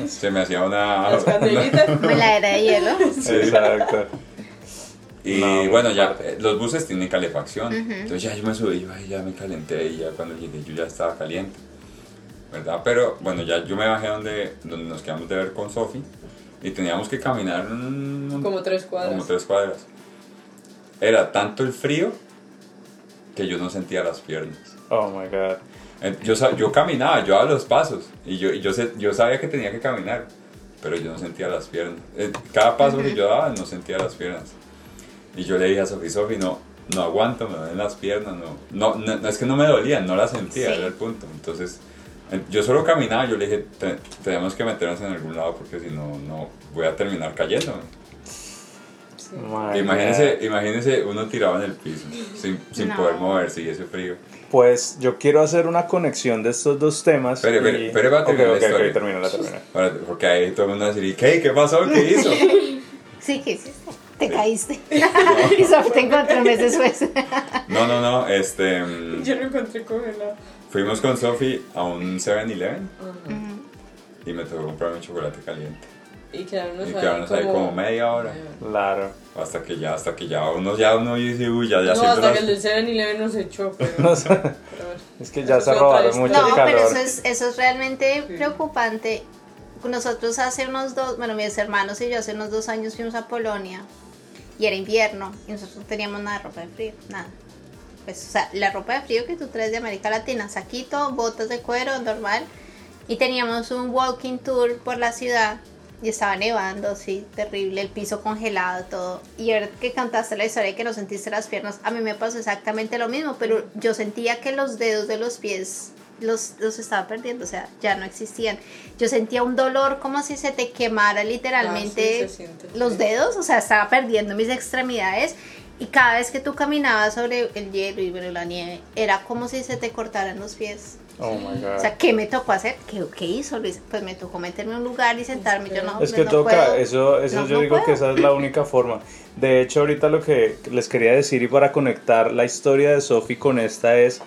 me, se me hacía una... Las. En la era de hielo. Sí. Exacto. Y No, bueno, ya fuerte. eh, los buses tienen calefacción. Entonces ya yo me subí, yo, ay, ya me calenté y ya cuando llegué yo ya estaba caliente. ¿Verdad? Pero bueno, ya yo me bajé donde, donde nos quedamos de ver con Sofi y teníamos que caminar un- Como tres cuadras. como tres cuadras. Era tanto el frío que yo no sentía las piernas. Oh my god. Yo, yo caminaba, yo daba los pasos y yo, y yo, sé- yo sabía que tenía que caminar, pero yo no sentía las piernas. Eh, Cada paso que yo daba no sentía las piernas. Y yo le dije a Sofi, Sofi, no, no aguanto, me duelen las piernas, no, no, no, no, es que no me dolían, no las sentía, Sí. era el punto. Entonces, yo solo caminaba, yo le dije, "Te- tenemos que meternos en algún lado porque si no, no voy a terminar cayéndome. Sí. Imagínense, uno tirado en el piso, sin, sin No. poder moverse y ese frío. Pues yo quiero hacer una conexión de estos dos temas. Espere, espere, y- espere, va a Ok, terminar la ok, ok, historia. termina, termina. Para- Porque ahí todo el mundo va a decir, ¿y qué? ¿Qué pasó? ¿Qué hizo? Sí, ¿qué hiciste? Te caíste. y Sofi te encontró meses después. No, no, no, este... mm, Yo lo encontré congelado. Fuimos con Sofi a un 7-Eleven y me tocó comprarme un chocolate caliente. Y quedarnos Y ahí como media hora. Claro. Hasta que ya, hasta que ya uno, ya uno dice, uy, ya, ya No, hasta las- que el del 7-Eleven nos echó, pero... No sé. pero. Es que ya Eso se robaron mucho No, el pero calor. eso es, eso es realmente Sí. preocupante. Nosotros hace unos dos, bueno, mis hermanos y yo hace unos dos años fuimos a Polonia y era invierno y nosotros no teníamos nada de ropa de frío, nada. Pues, o sea, la ropa de frío que tú traes de América Latina, saquito, botas de cuero, normal. Y teníamos un walking tour por la ciudad y estaba nevando, sí, terrible, el piso congelado, todo. Y ahora que cantaste la historia de que no sentiste las piernas, a mí me pasó exactamente lo mismo, pero yo sentía que los dedos de los pies los, los estaba perdiendo, o sea, ya no existían. Yo sentía un dolor como si se te quemara literalmente Ah, sí, se siente, los sí. dedos, o sea, estaba perdiendo mis extremidades. Y cada vez que tú caminabas sobre el hielo y bueno, la nieve, era como si se te cortaran los pies. Oh my god. O sea, ¿qué me tocó hacer? ¿Qué, qué hizo Luis? Pues me tocó meterme en un lugar y sentarme. Yo no, Es que no toca, puedo. eso, eso No, yo no digo que esa es la única forma. De hecho, ahorita lo que les quería decir y para conectar la historia de Sophie con esta es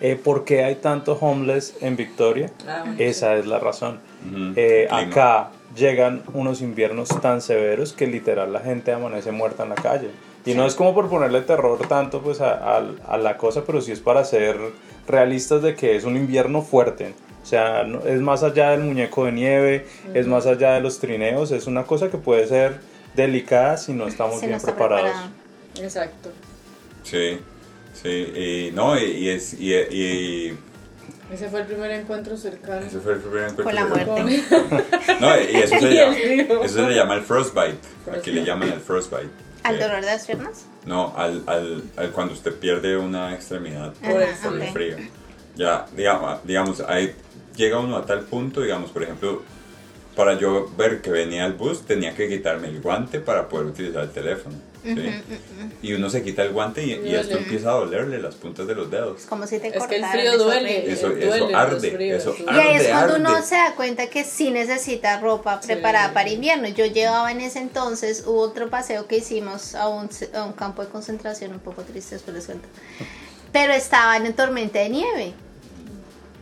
eh, por qué hay tanto homeless en Victoria. Ah, bueno, Esa es la razón. Ujú, Eh, clima. acá llegan unos inviernos tan severos que literal la gente amanece muerta en la calle. Y no es como por ponerle terror tanto pues a, a- a la cosa, pero sí es para ser realistas de que es un invierno fuerte. O sea, no- es más allá del muñeco de nieve, es más allá de los trineos, es una cosa que puede ser delicada si no estamos Si no bien está preparados. preparado. Exacto. Sí, sí, y no, y, y es, y, y Ese fue el primer encuentro cercano. ese fue el primer encuentro. Con la muerte. No, y eso se, llama, eso se le llama el frostbite. Aquí le llaman el frostbite. ¿Al dolor de las piernas? No, al, al, al cuando usted pierde una extremidad Por el Ajá, por el frío. Ya, digamos, digamos, ahí llega uno a tal punto, digamos, por ejemplo, para yo ver que venía el bus, tenía que quitarme el guante para poder utilizar el teléfono. ¿Sí? Y uno se quita el guante y, y esto empieza a dolerle las puntas de los dedos. Es como si te Es que el frío duele. Eso, duele eso los arde, fríos, eso sí. Y ahí es arde, cuando uno arde. se da cuenta que sí necesita ropa Sí. preparada para invierno. Yo llevaba en ese entonces, hubo otro paseo que hicimos a un, a un campo de concentración, un poco triste, después les cuento. Pero estaba en tormenta de nieve.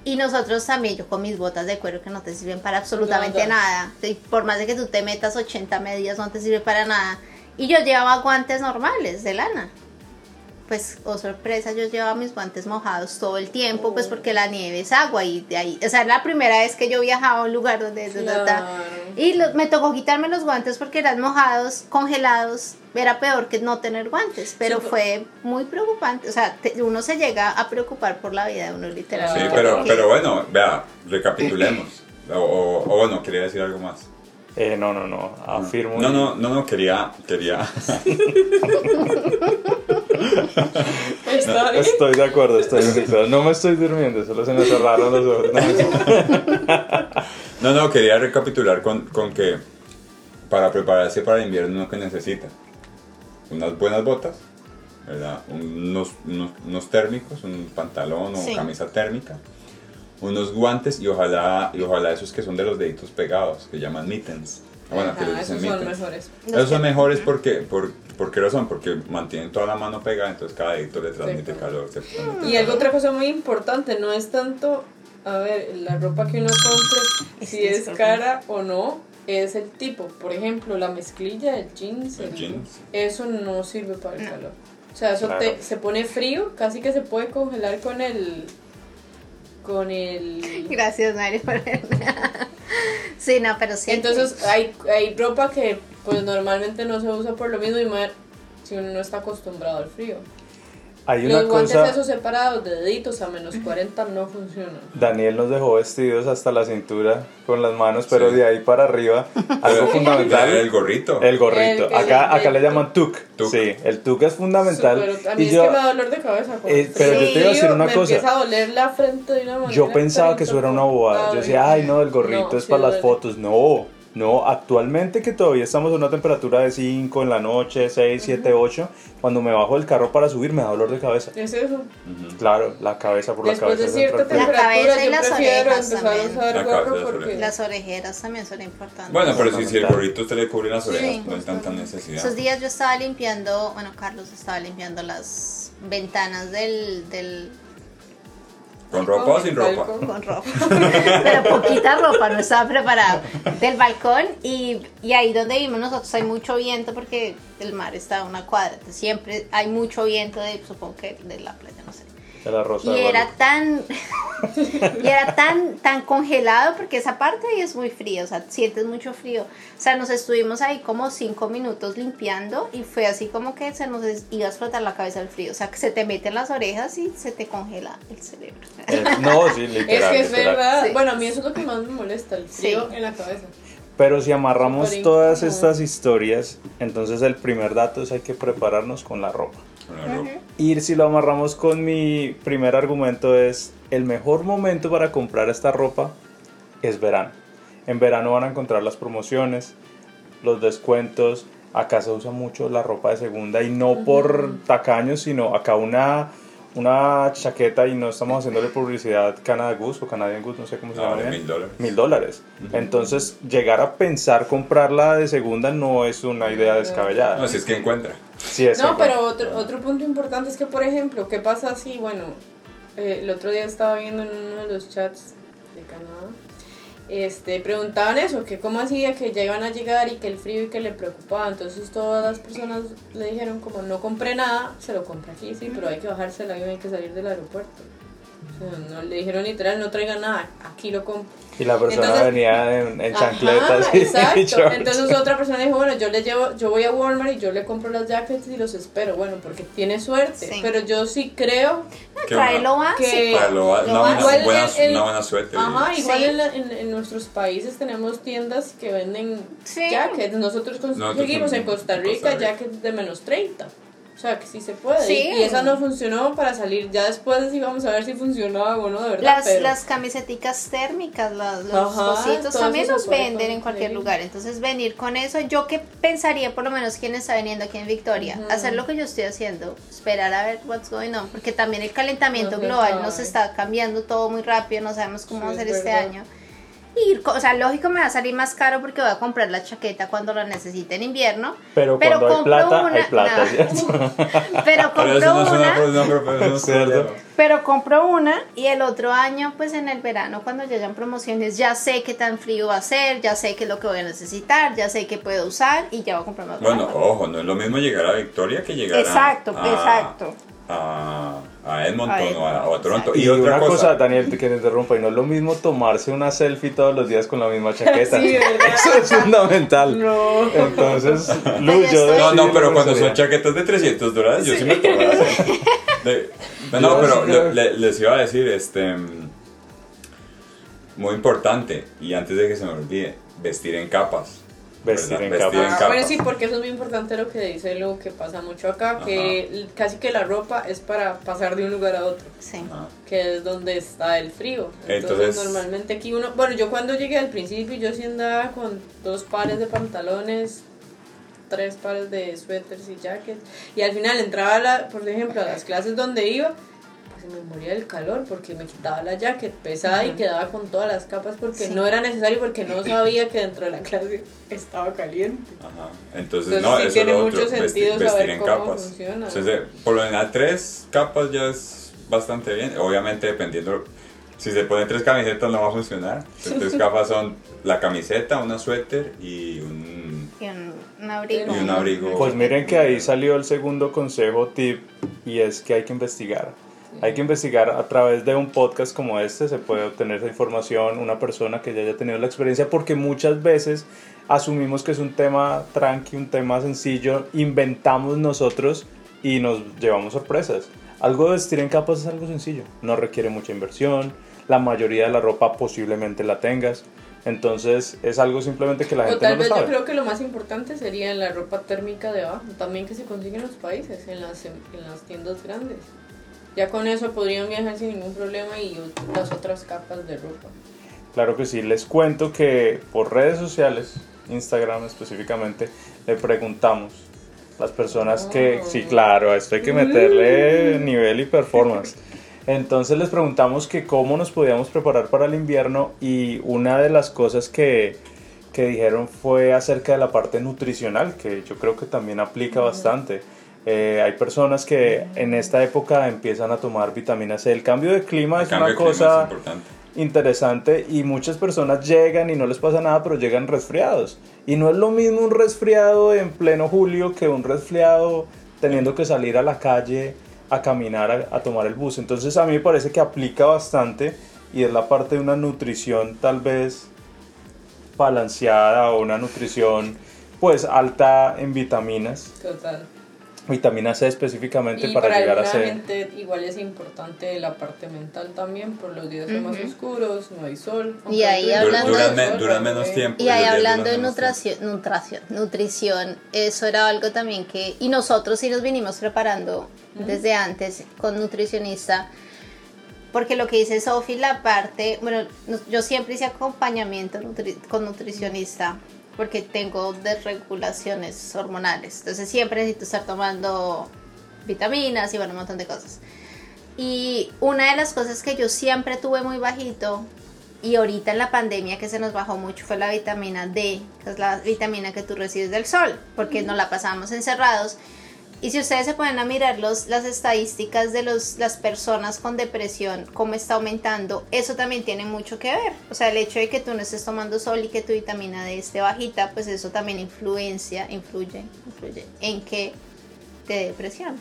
Y nosotros también, yo con mis botas de cuero que no te sirven para absolutamente Nada. por más de que tú te metas 80 medidas, no te sirve para nada. Y yo llevaba guantes normales de lana. Pues, oh sorpresa, yo llevaba mis guantes mojados todo el tiempo, pues porque la nieve es agua y de ahí, o sea, es la primera vez que yo viajaba a un lugar donde... Claro. Y lo- me tocó quitarme los guantes porque eran mojados, congelados, era peor que no tener guantes, pero Sí, fue muy preocupante, o sea, te- uno se llega a preocupar por la vida de uno Sí, literalmente. pero, porque- pero bueno, vea, recapitulemos. O, o- o bueno, quería decir algo más. Eh, no, no, no, afirmo. No, y- no, no, no, quería, quería, Está bien. Estoy de acuerdo, estoy de acuerdo. No me estoy durmiendo, solo se me cerraron los ojos. No, no, no, quería recapitular con, con que para prepararse para el invierno uno que necesita unas buenas botas, ¿verdad? Unos, unos, unos térmicos, un pantalón o Sí. camisa térmica, unos guantes y ojalá, y ojalá esos que son de los deditos pegados, que llaman mittens. Ah, Bueno, que Ajá, les dicen esos son mittens. mejores. Esos son mejores porque, por, ¿por qué razón? Porque mantienen toda la mano pegada, entonces cada dedito le transmite claro. calor. transmite Y algo calor. otra cosa muy importante, no es tanto, a ver, la ropa que uno compre, si es cara o no, es el tipo. Por ejemplo, la mezclilla del jeans, El el- jeans. eso no sirve para el calor. O sea, eso Claro. te, se pone frío, casi que se puede congelar con el... Con el... Gracias, Mari, por Sí, no, pero sí. Entonces hay, hay ropa que pues normalmente no se usa por lo mismo y más si uno no está acostumbrado al frío. Hay una Los guantes cosa, esos separados de deditos a menos 40 no funcionan. Daniel nos dejó vestidos hasta la cintura con las manos, pero Sí. de ahí para arriba, algo El fundamental, gorrito. el gorrito. El- el- Acá, acá le el llaman tuk. tuk. Sí, el tuk es fundamental. Pero a mí Y es yo, que me da dolor de cabeza. Eh, el pero yo te iba a decir una me cosa. empieza a doler la frente de una manera. yo pensaba que eso era una bobada. Yo decía, ay, no, el No, gorrito es sí para las fotos. No, no, actualmente que todavía estamos a una temperatura de 5 en la noche, 6, 7, 8, cuando me bajo del carro para subir me da dolor de cabeza. Es eso. Ujú. Claro, la cabeza por Después la de cabeza. cierta entra el frío. La cabeza temperatura y las orejas también. a usar La gorro porque... Las orejeras también son importantes. Bueno, pero si, si el gorrito usted le cubre las Sí. orejas, no hay tanta necesidad. Esos días yo estaba limpiando, bueno, Carlos estaba limpiando las ventanas del, del ¿Con ropa o sin ropa? Balcón. con ropa, pero poquita ropa, no estaba preparado, del balcón y, y ahí donde vivimos nosotros hay mucho viento porque el mar está a una cuadra, siempre hay mucho viento de, supongo que de la playa, no sé. De la rosa Y de era tan, y era tan, tan congelado porque esa parte ahí es muy fría, o sea, sientes mucho frío. O sea, nos estuvimos ahí como cinco minutos limpiando y fue así como que se nos es- iba a explotar la cabeza el frío. O sea, que se te mete en las orejas y se te congela el cerebro. Eh, no, sí, Es literal. que es literal. verdad. Sí. Bueno, a mí eso es lo que más me molesta, el frío Sí. en la cabeza. Pero si amarramos todas estas historias, entonces el primer dato es hay que prepararnos con la ropa. Con la ropa. Y si lo amarramos con mi primer argumento es el mejor momento para comprar esta ropa es verano. En verano van a encontrar las promociones, los descuentos. Acá se usa mucho la ropa de segunda y no por tacaños, sino acá una, una chaqueta y no estamos haciéndole publicidad Canada Goose o Canadian Goose, no sé cómo se No, llama. mil dólares. Mil dólares. Entonces, llegar a pensar comprarla de segunda no es una idea descabellada. No, si es que encuentra. Sí, es No, pero otro, otro punto importante es que, por ejemplo, ¿qué pasa si, bueno, eh, el otro día estaba viendo en uno de los chats de Canadá, este, preguntaban eso, que cómo hacía que ya iban a llegar y que el frío y que le preocupaba, entonces todas las personas le dijeron como no compré nada, se lo compra aquí, sí, pero hay que bajarse el avión, hay que salir del aeropuerto. No le dijeron literal, no traiga nada, aquí lo compro. Y la persona Entonces- venía en, en chancletas exacto. Entonces otra persona dijo, bueno, yo le llevo, yo voy a Walmart y yo le compro las jackets y los espero, bueno, porque tiene suerte. Sí. Pero yo sí creo, Qué Trae lo básico. Que- Para lo- lo una, buena, Igual buena- el- el- una buena suerte. ajá, igual Sí. en, la- en, en nuestros países tenemos tiendas que venden Sí. jackets. Nosotros conseguimos en en Costa Costa Rica Rica. jackets de menos 30. O sea, que sí se puede. Sí. Y, esa no funcionó para salir. Ya después sí vamos a ver si funcionaba o no, de verdad. Las, pero- las camiseticas térmicas, las, los Ajá, cositos también los venden en cualquier lugar. Entonces venir con eso, yo que pensaría por lo menos quien está viniendo aquí en Victoria, hacer lo que yo estoy haciendo, esperar a ver what's going on, porque también el calentamiento No global nos está cambiando todo muy rápido, no sabemos cómo Sí, va a ser es este año. Ir o sea, lógico me va a salir más caro porque voy a comprar la chaqueta cuando la necesite en invierno. Pero pero cuando hay compro plata, una- hay plata, no. ¿cierto? Pero Pero compro eso no es una, pero- pero eso no es Cierto. problema. Pero compro una y el otro año, pues en el verano, cuando ya hayan promociones, ya sé qué tan frío va a ser, ya sé qué es lo que voy a necesitar, ya sé qué puedo usar y ya voy a comprar más Bueno, ojo, no es lo mismo llegar a Victoria que llegar a- Exacto, a, exacto. A, a Edmonton A o, a, o a Toronto. Y, Y, otra una cosa, cosa, Daniel, que te interrumpa, y no es lo mismo tomarse una selfie todos los días con la misma chaqueta. Eso es fundamental. No. Entonces, Lu, yo yo estoy- No, no, pero cuando son chaquetas de 300 dólares, yo sí me tomo la selfie. De- No, Yo pero lo- le- les iba a decir, este, muy importante, y antes de que se me olvide, vestir en capas. Vestir ¿verdad? en Vestir en Ah, bueno, capas. sí, porque eso es muy importante lo que dice lo que pasa mucho acá, que l- casi que la ropa es para pasar de un lugar a otro, Sí. Que es donde está el frío. Entonces, Entonces- normalmente aquí uno, bueno, yo cuando llegué al principio yo sí andaba con dos pares de pantalones, tres pares de suéteres y jackets, y al final entraba, a la, por ejemplo, a las clases donde iba, pues me moría del calor porque me quitaba la jacket pesada y quedaba con todas las capas porque Sí. no era necesario porque no sabía que dentro de la clase estaba caliente. Ajá. Entonces, Entonces, no, sí eso tiene mucho otro, sentido vestir, vestir saber en cómo capas. funciona. Entonces, eh, por lo general, tres capas ya es bastante bien. Obviamente, dependiendo Si se ponen tres camisetas no va a funcionar. Las tres capas son la camiseta, una suéter y un, Y un, un abrigo. y un abrigo. Pues miren que ahí salió el segundo consejo tip y es que hay que investigar. Hay que investigar a través de un podcast como este, se puede obtener esa información, una persona que ya haya tenido la experiencia, porque muchas veces asumimos que es un tema tranqui, un tema sencillo, inventamos nosotros y nos llevamos sorpresas. Algo de vestir en capas es algo sencillo, no requiere mucha inversión, la mayoría de la ropa posiblemente la tengas, entonces es algo simplemente que la O gente tal no lo vez yo creo que lo más importante sería la ropa térmica de abajo, también que se consigue en los países, en las, en las tiendas grandes. Ya con eso podrían viajar sin ningún problema y las otras capas de ropa. Claro que sí, les cuento que por redes sociales, Instagram específicamente, le preguntamos las personas que, sí, claro, a esto hay que meterle nivel y performance. Entonces les preguntamos que cómo nos podíamos preparar para el invierno y una de las cosas que, que dijeron fue acerca de la parte nutricional, que yo creo que también aplica bastante. Eh, hay personas que en esta época empiezan a tomar vitamina C. El cambio de clima El es una cosa es importante. interesante y muchas personas llegan y no les pasa nada, pero llegan resfriados. Y no es lo mismo un resfriado en pleno julio que un resfriado teniendo que salir a la calle a caminar, a, a tomar el bus. Entonces a mí me parece que aplica bastante y es la parte de una nutrición tal vez balanceada o una nutrición pues alta en vitaminas, Total. Vitamina C específicamente Y para, para, llegar a ser... gente igual es importante la parte mental también, por los días son más oscuros, no hay sol. Y ahí hablando- sol, pero menos tiempo. Y ahí hablando de nutrición, nutrición, nutrición, eso era algo también que, y nosotros sí nos vinimos preparando desde antes con nutricionista, porque lo que dice Sofi, la parte, bueno, no- yo siempre hice acompañamiento nutri- con nutricionista, porque tengo desregulaciones hormonales, entonces siempre necesito estar tomando vitaminas y bueno, un montón de cosas. Y una de las cosas que yo siempre tuve muy bajito y ahorita en la pandemia que se nos bajó mucho fue la vitamina D, que es la vitamina que tú recibes del sol, porque nos la pasamos encerrados. Y si ustedes se ponen a mirar los, las estadísticas de los, las personas con depresión, cómo está aumentando, eso también tiene mucho que ver. O sea, el hecho de que tú no estés tomando sol y que tu vitamina D esté bajita, pues eso también influencia, influye, influye en que te dé depresión.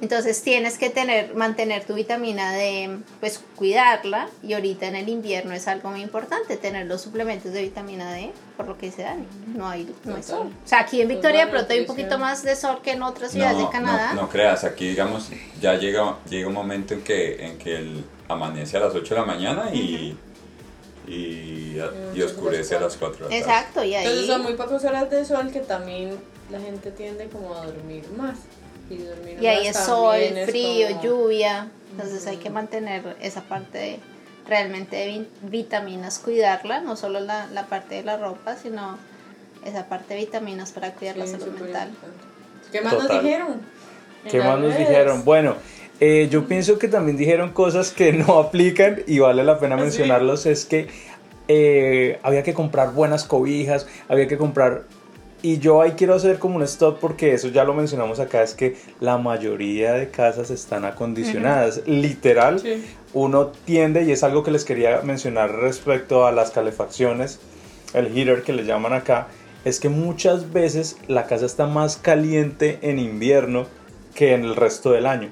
Entonces tienes que tener, mantener tu vitamina D, pues cuidarla. Y ahorita en el invierno es algo muy importante tener los suplementos de vitamina D, por lo que dice Dani. No hay, no hay sol. O sea, aquí en Victoria de pronto hay un poquito más de sol que en otras ciudades de Canadá. No, no creas, aquí digamos, ya llega, llega un momento en que, en que el, amanece a las 8 de la mañana y, y, y oscurece a las 4 de la tarde. Exacto, y Entonces ahí son muy pocas horas de sol que también la gente tiende como a dormir más. Y, dormir y ahí es sol, es frío, como- lluvia. Entonces hay que mantener esa parte de, realmente de vi- vitaminas, cuidarla, no solo la, la parte de la ropa, sino esa parte de vitaminas para cuidar la Sí, salud súper mental. importante. ¿Qué más nos Total. dijeron? En ¿Qué más nos dijeron? Bueno, eh, yo pienso que también dijeron cosas que no aplican y vale la pena ¿Ah, sí? mencionarlos. Es que eh, había que comprar buenas cobijas, había que comprar... Y yo ahí quiero hacer como un stop porque eso ya lo mencionamos acá, es que la mayoría de casas están acondicionadas. Literal, Sí. uno tiende, y es algo que les quería mencionar respecto a las calefacciones, el heater que le llaman acá, es que muchas veces la casa está más caliente en invierno que en el resto del año.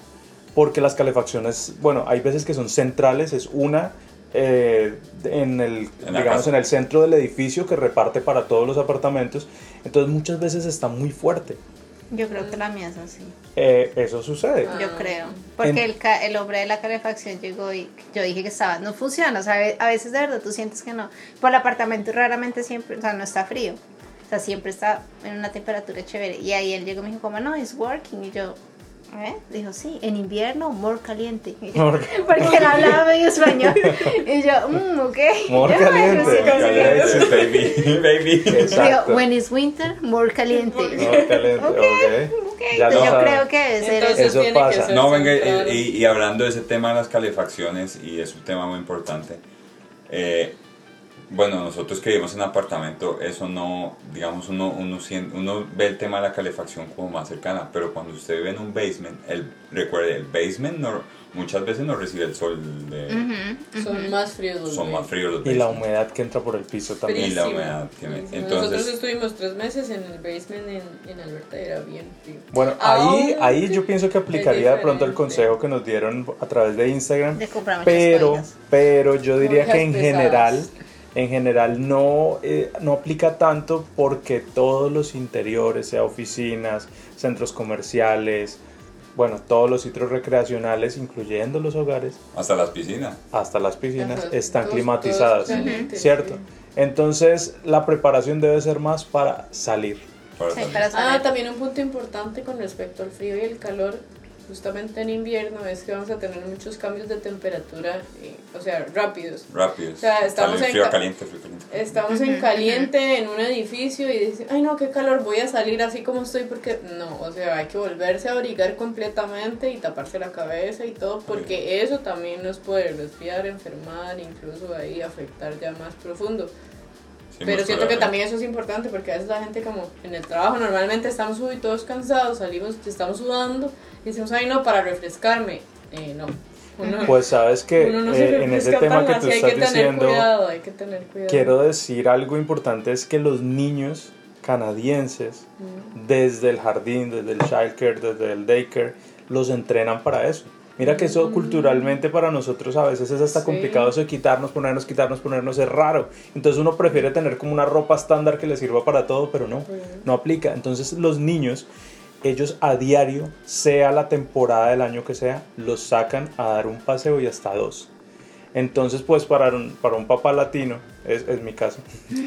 Porque las calefacciones, bueno, hay veces que son centrales, es una eh, en el, En digamos, casa. en el centro del edificio que reparte para todos los apartamentos. Entonces muchas veces está muy fuerte. Yo creo que la mía es así. Eh, eso sucede. Yo Ah. creo. Porque En- el, el hombre de la calefacción llegó y yo dije que estaba, no funciona. O sea, a veces de verdad tú sientes que no. Por el apartamento raramente siempre, o sea, no está frío. O sea, siempre está en una temperatura chévere. Y ahí él llegó y me dijo, como no, it's working. Y yo, ¿eh? Dijo, sí, en invierno, more caliente. More- Porque él hablaba medio español. Y yo, mmm, ok. More caliente. sí, baby, baby. Exacto. Digo, when it's winter, more caliente. More caliente, Ok, ok. ok. Ya Entonces yo creo que ser Entonces Eso que pasa. No, venga, y- y hablando de ese tema de las calefacciones, y es un tema muy importante, eh, bueno, nosotros que vivimos en apartamento, eso no, digamos, uno, uno, uno ve el tema de la calefacción como más cercana, pero cuando usted vive en un basement, el, recuerde, el basement no, muchas veces no recibe el sol, de, Son más fríos los son más fríos los Y la humedad que entra por el piso también. Y la humedad que me- entonces- Nosotros estuvimos tres meses en el basement en, en Alberta y era bien frío. Bueno, ahí, Aún ahí yo pienso que aplicaría de pronto el consejo que nos dieron a través de Instagram. De comprar muchas pero, pero yo diría que en pesadas. general, en general no, eh, no aplica tanto porque todos los interiores, sea oficinas, centros comerciales, bueno, todos los sitios recreacionales, incluyendo los hogares, Hasta las piscinas. hasta las piscinas, Ajá, están todos- climatizadas, todos ¿cierto? sí. Entonces la preparación debe ser más para salir. para Sí, salir. Ah, también un punto importante con respecto al frío y el calor, justamente en invierno, es que vamos a tener muchos cambios de temperatura, eh, o sea, rápidos. Rápidos. O sea, estamos en frío, ca- caliente, frío, caliente. Estamos en caliente en un edificio y dicen, ay no, qué calor, voy a salir así como estoy porque no, o sea, hay que volverse a abrigar completamente y taparse la cabeza y todo porque eso también nos puede resfriar, enfermar, incluso ahí afectar ya más profundo. Pero siento que también eso es importante porque a veces la gente como en el trabajo normalmente estamos todos cansados, salimos, estamos sudando y decimos, ay no, para refrescarme. Eh, no. Uno, Pues sabes que no eh, en ese tema que tú estás que diciendo... cuidado, hay que tener cuidado. Quiero decir algo importante es que los niños canadienses, desde el jardín, desde el childcare, desde el daycare, los entrenan para eso. Mira que eso culturalmente para nosotros a veces es hasta Sí. complicado eso de quitarnos, ponernos, quitarnos, ponernos, es raro. Entonces uno prefiere tener como una ropa estándar que le sirva para todo, pero no, no aplica. Entonces los niños, ellos a diario, sea la temporada del año que sea, los sacan a dar un paseo y hasta dos. Entonces, pues para un, para un papá latino, es, es mi caso,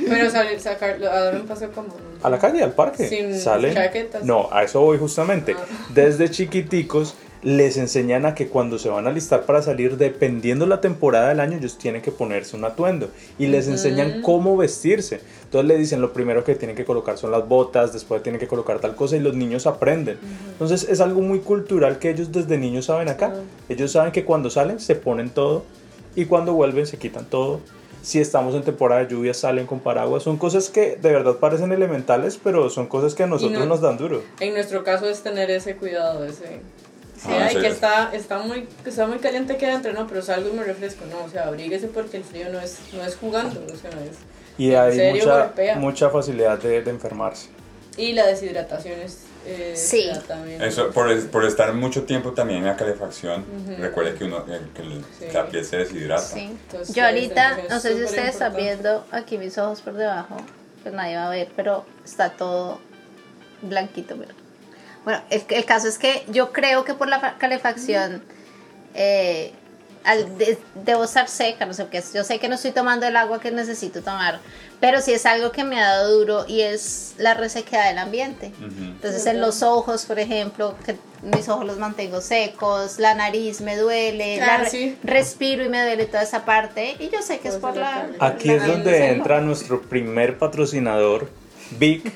Pero salir, sacarlo, a dar un paseo como... no a la calle, al parque, Sin salen. chaquetas. No, a eso voy justamente. Ah. Desde chiquiticos les enseñan a que cuando se van a listar para salir, dependiendo la temporada del año, ellos tienen que ponerse un atuendo y les enseñan cómo vestirse. Entonces le dicen lo primero que tienen que colocar son las botas, después tienen que colocar tal cosa y los niños aprenden. Entonces es algo muy cultural que ellos desde niños saben acá. Ellos saben que cuando salen se ponen todo y cuando vuelven se quitan todo. Si estamos en temporada de lluvia salen con paraguas. Son cosas que de verdad parecen elementales, pero son cosas que a nosotros no- nos dan duro. En nuestro caso es tener ese cuidado, ese... Sí, Ah, ay, que está, está, muy, que está muy caliente aquí adentro, no, pero salgo y me refresco, no, o sea, abríguese porque el frío no es, no es jugando, o sea, es... Y en hay serio mucha, golpea. mucha facilidad de, de enfermarse. Y la deshidratación es... eh, Sí. también. Eso, por, es- por estar mucho tiempo también en la calefacción, recuerde que, uno, eh, que el- Sí. la piel se deshidrata. Sí. Entonces, Yo ahorita, no sé si ustedes están viendo aquí mis ojos por debajo, pues nadie va a ver, pero está todo blanquito. Pero... Bueno, el, el caso es que yo creo que por la fa- calefacción eh, al de- debo estar seca, no sé qué. Yo sé que no estoy tomando el agua que necesito tomar, pero sí es algo que me ha dado duro y es la resequedad del ambiente. Ujú. Entonces en los ojos, por ejemplo, que mis ojos los mantengo secos, la nariz me duele, Ah, la re- sí. respiro y me duele toda esa parte y yo sé que es Pues por es la... lo que- Aquí la- es donde entra nuestro primer patrocinador, Vic.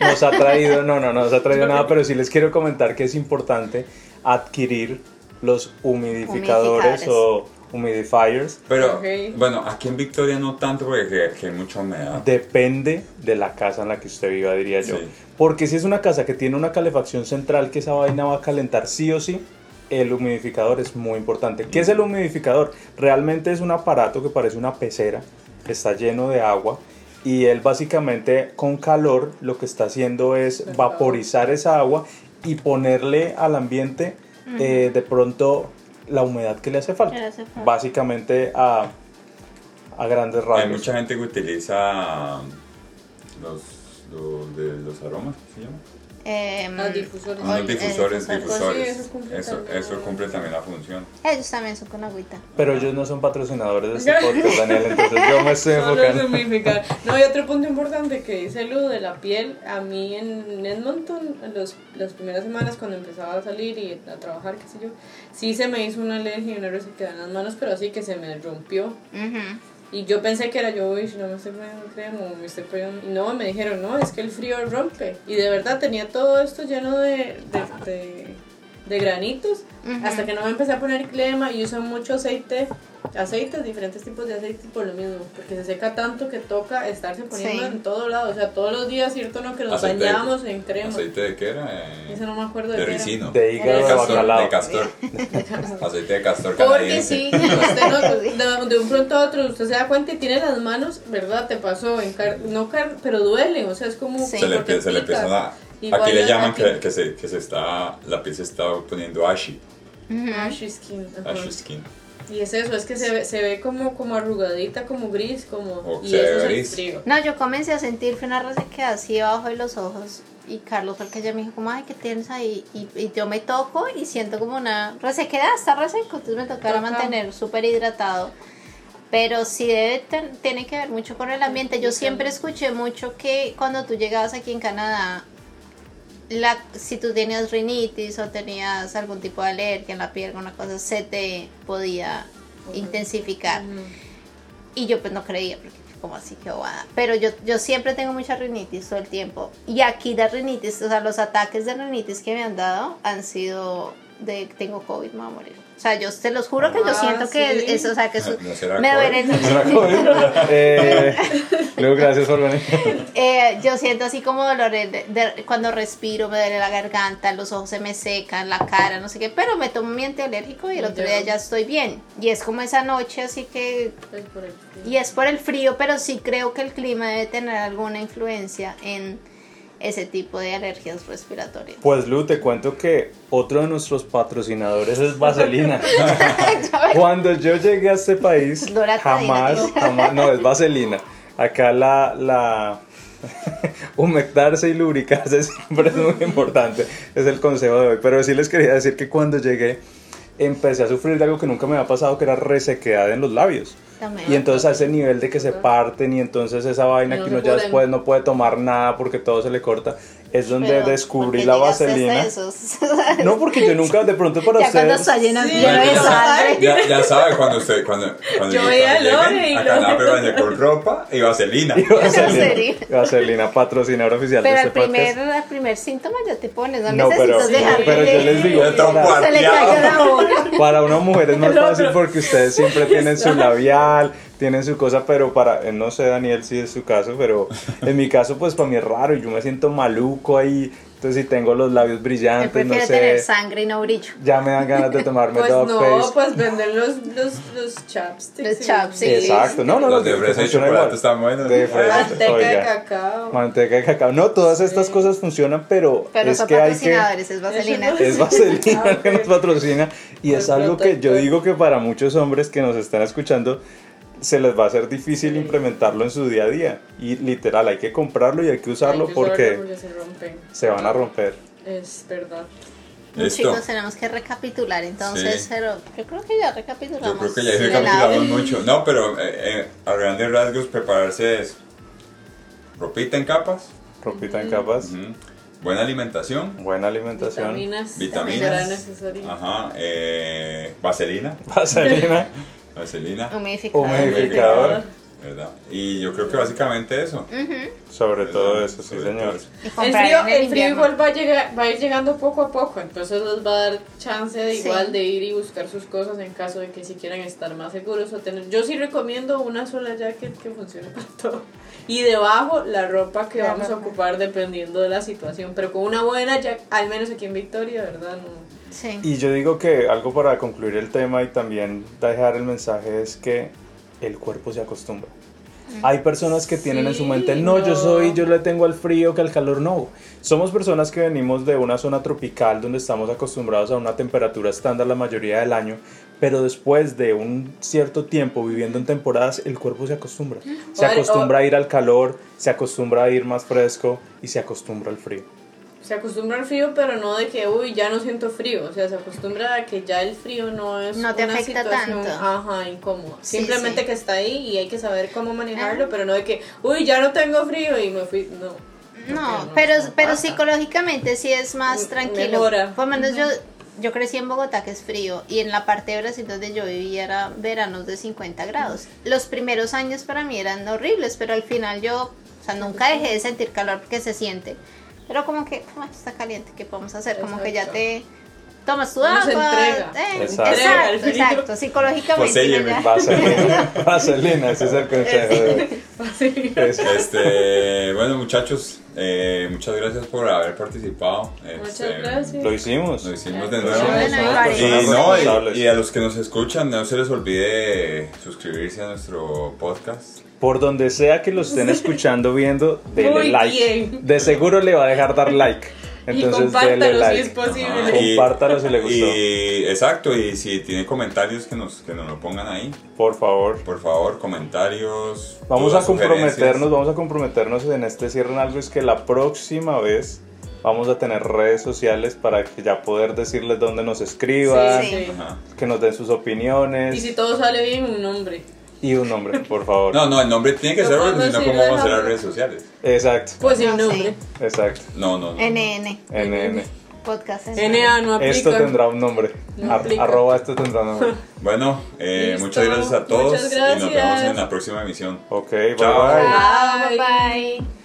Nos ha traído, no, no, no nos ha traído nada, pero sí les quiero comentar que es importante adquirir los humidificadores Humidificadores. o humidifiers. Pero bueno, aquí en Victoria no tanto porque aquí hay mucha humedad. Depende de la casa en la que usted viva, diría yo. Sí. Porque si es una casa que tiene una calefacción central, que esa vaina va a calentar sí o sí, el humidificador es muy importante. ¿Qué es el humidificador? Realmente es un aparato que parece una pecera, está lleno de agua y él básicamente con calor lo que está haciendo es vaporizar esa agua y ponerle al ambiente eh, de pronto la humedad que le hace falta. Que le hace falta. Básicamente a, a grandes rasgos. Hay mucha gente que utiliza los, los, de los aromas, ¿qué se llama? Em, Ah, difusores. Unos Ol- eh, difusores, difusores. difusores. Pues sí, eso cumple eso, también. eso cumple también la función. ellos también son con agüita. Pero ellos no son patrocinadores de este podcast, Daniel, entonces yo me estoy enfocando. No, y otro punto importante que dice Lu de la piel. A mí en Edmonton, en los, las primeras semanas cuando empezaba a salir y a trabajar, qué sé yo, sí se me hizo una alergia y una resequedad en las manos, pero así que se me rompió. Ujú. Y yo pensé que era yo, uy, no me estoy poniendo crema o me estoy poniendo... Y no, me dijeron, no, es que el frío rompe. Y de verdad tenía todo esto lleno de, de, de, de granitos, hasta que no me empecé a poner crema y uso mucho aceite, aceites, diferentes tipos de aceites por lo mismo, porque se seca tanto que toca estarse poniendo Sí. en todo lado, o sea, todos los días, ¿cierto? No, que nos Aceite de- bañamos en crema. ¿Aceite de qué era? Eh, Eso no me acuerdo de de qué era. ricino. De hígado de de castor. De castor. Aceite de castor Porque sí, usted no, de, de un pronto a otro usted se da cuenta y tiene las manos, ¿verdad? Te pasó, en car no car pero duelen, o sea, es como... Sí. Se le, se le pica. empiezan a... Igual Aquí le la- llaman que, que, se, que se está... La piel se está poniendo ashy. Ashy skin. ajá. Ashy skin. Y es eso, es que se ve, se ve como, como arrugadita, como gris, como... O y se ve eso es gris. frío. No, yo comencé a sentir una resequedad así abajo de los ojos. Y Carlos fue el que ya me dijo, como, ay, ¿qué tienes ahí? Y, y yo me toco y siento como una resequedad, está reseco. Entonces me tocará Toca. mantener súper hidratado. Pero sí debe ten- tiene que ver mucho con el ambiente. Yo siempre escuché mucho que cuando tú llegabas aquí en Canadá, la, si tú tenías rinitis o tenías algún tipo de alergia en la piel, una cosa, se te podía intensificar. Y yo pues no creía, porque como así que bobada. Pero yo, yo siempre tengo mucha rinitis todo el tiempo. Y aquí la rinitis, o sea, los ataques de rinitis que me han dado han sido de tengo COVID, me voy a morir. O sea, yo te los juro que yo Ah, siento que sí. es, o sea, que eso ¿No será me duele. ¿Será COVID? Eh, luego, gracias por venir. Eh, yo siento así como dolor de- de- cuando respiro, me duele la garganta, los ojos se me secan, la cara, no sé qué, pero me tomo mi antialérgico y el otro día ya estoy bien. Y es como esa noche, así que Es por el frío. Y es por el frío, pero sí creo que el clima debe tener alguna influencia en ese tipo de alergias respiratorias. Pues Lu, te cuento que otro de nuestros patrocinadores es Vaselina. Cuando yo llegué a este país, jamás, jamás, no, es Vaselina. Acá la, la humectarse y lubricarse siempre es muy importante, es el consejo de hoy. Pero sí les quería decir que cuando llegué, empecé a sufrir de algo que nunca me había pasado, que era resequedad en los labios. También. Y entonces a ese nivel de que se parten y entonces esa vaina No que uno ya después no puede tomar nada porque todo se le corta, es donde Pero, descubrí ¿por qué la vaselina. No, porque yo nunca, de pronto para ya cuando ustedes... está lleno, Sí, de pero- sangre. Ya, ya sabe cuando usted, cuando, cuando Yo cuando veía a Lore y a baña con ropa y vaselina. Y Vaselina, Vaselina. Vaselina, patrocinador oficial Pero de el este primer, podcast. el primer síntoma ya te pones, no, No, pero, necesitas dejar pero yo les digo, para, se le caiga la boca. para una mujer es más fácil pero- porque ustedes siempre tienen su labial, tienen su cosa, pero para, eh, no sé Daniel si es su caso, pero en mi caso pues para mí es raro yo me siento maluco ahí, entonces si tengo los labios Él brillantes, no sé, tener sangre y no brillo. ya me dan ganas de tomarme Pues dog no, face. pues venden los, los, los chapsticks. Los chapsticks. Exacto, no, no, Los no, de fresa y funciona chocolate igual. están buenos. De fresa. Manteca de cacao. Manteca de cacao. No, todas estas cosas funcionan, pero, Pero es son que hay que... patrocinadores, es vaselina. Es Vaselina Ah, el que nos patrocina y es algo que yo digo que para muchos hombres que nos están escuchando se les va a ser difícil implementarlo en su día a día y literal hay que comprarlo y hay que usarlo Hay que porque se van a romper. Es verdad. Listo. Chicos, tenemos que recapitular entonces, Sí. pero yo creo que ya recapitulamos. Yo creo que ya recapitulamos mucho. No, pero eh, eh, a grandes rasgos prepararse es ropita en capas, Ropita en capas, buena alimentación, buena alimentación, Vitaminas. Vitaminas. Ajá, eh, vaselina, vaselina, vaselina, Humidificador. humidificador, ¿verdad? Y yo creo que básicamente eso. sobre todo eso, sí Sobre señor. eso. El frío, el frío igual va a, llegar, va a ir llegando poco a poco, entonces les va a dar chance de Sí. igual de ir y buscar sus cosas en caso de que si quieran estar más seguros o tener. Yo sí recomiendo una sola jacket que funcione para todo. Y debajo la ropa que La vamos a ocupar dependiendo de la situación, pero con una buena jacket, al menos aquí en Victoria, ¿verdad? No. Sí. Y yo digo que algo para concluir el tema y también dejar el mensaje es que el cuerpo se acostumbra. Hay personas que tienen en su Sí, mente, no, yo no. soy, yo le tengo al frío que al calor, no. Somos personas que venimos de una zona tropical donde estamos acostumbrados a una temperatura estándar la mayoría del año, pero después de un cierto tiempo viviendo en temporadas, el cuerpo se acostumbra. Se acostumbra a ir al calor, se acostumbra a ir más fresco y se acostumbra al frío. Se acostumbra al frío, pero no de que, uy, ya no siento frío. O sea, se acostumbra a que ya el frío no es No te una afecta situación, tanto. Ajá, incómoda. Sí, Simplemente sí. que está ahí y hay que saber cómo manejarlo, Ah. pero no de que, uy, ya no tengo frío y me fui. No. No, pero, no pero psicológicamente sí es más tranquilo. mejora. Por lo menos yo, yo crecí en Bogotá, que es frío, y en la parte de Brasil donde yo vivía era veranos de 50 grados. Los primeros años para mí eran horribles, pero al final yo, o sea, nunca dejé de sentir calor porque se siente. Pero como que, "Ah, está caliente, ¿qué podemos hacer? Como que ya te Tomas tu agua. entrega. eh, Exacto. psicológicamente. Poséyeme. ya. Vaselina, vaselina, ese es el consejo. Este, bueno, muchachos, eh, muchas gracias por haber participado. Muchas Este, gracias. Lo hicimos. Lo hicimos de nuevo. no, y a los que nos escuchan, no se les olvide suscribirse a nuestro podcast. Por donde sea que lo estén escuchando, viendo, denle Muy like. bien. De seguro le va a dejar dar like. Entonces, y compártalo denle si es posible. Ajá, y- Compártalo si le gustó. Y exacto, y si tienen comentarios que nos, que nos lo pongan ahí, Por favor. por favor, comentarios. Vamos dudas, a comprometernos, vamos a comprometernos en este cierre en algo es que la próxima vez vamos a tener redes sociales para que ya poder decirles dónde nos escriban, Sí, que nos den sus opiniones Y si todo sale bien, un nombre. Y un nombre, por favor. No, no, el nombre tiene que ser porque si no, ¿cómo vamos a hacer las redes sociales? Exacto, Pues sin No, nombre. exacto. No, no, no. NN, NN. podcast. NN. NA no aplica. Esto tendrá un nombre. No Ar- aplica. arroba esto tendrá un nombre. Bueno, eh, muchas gracias a todos Muchas y nos vemos gracias. en la próxima emisión. Ok, bye Chao. bye. Chao, Bye. bye bye.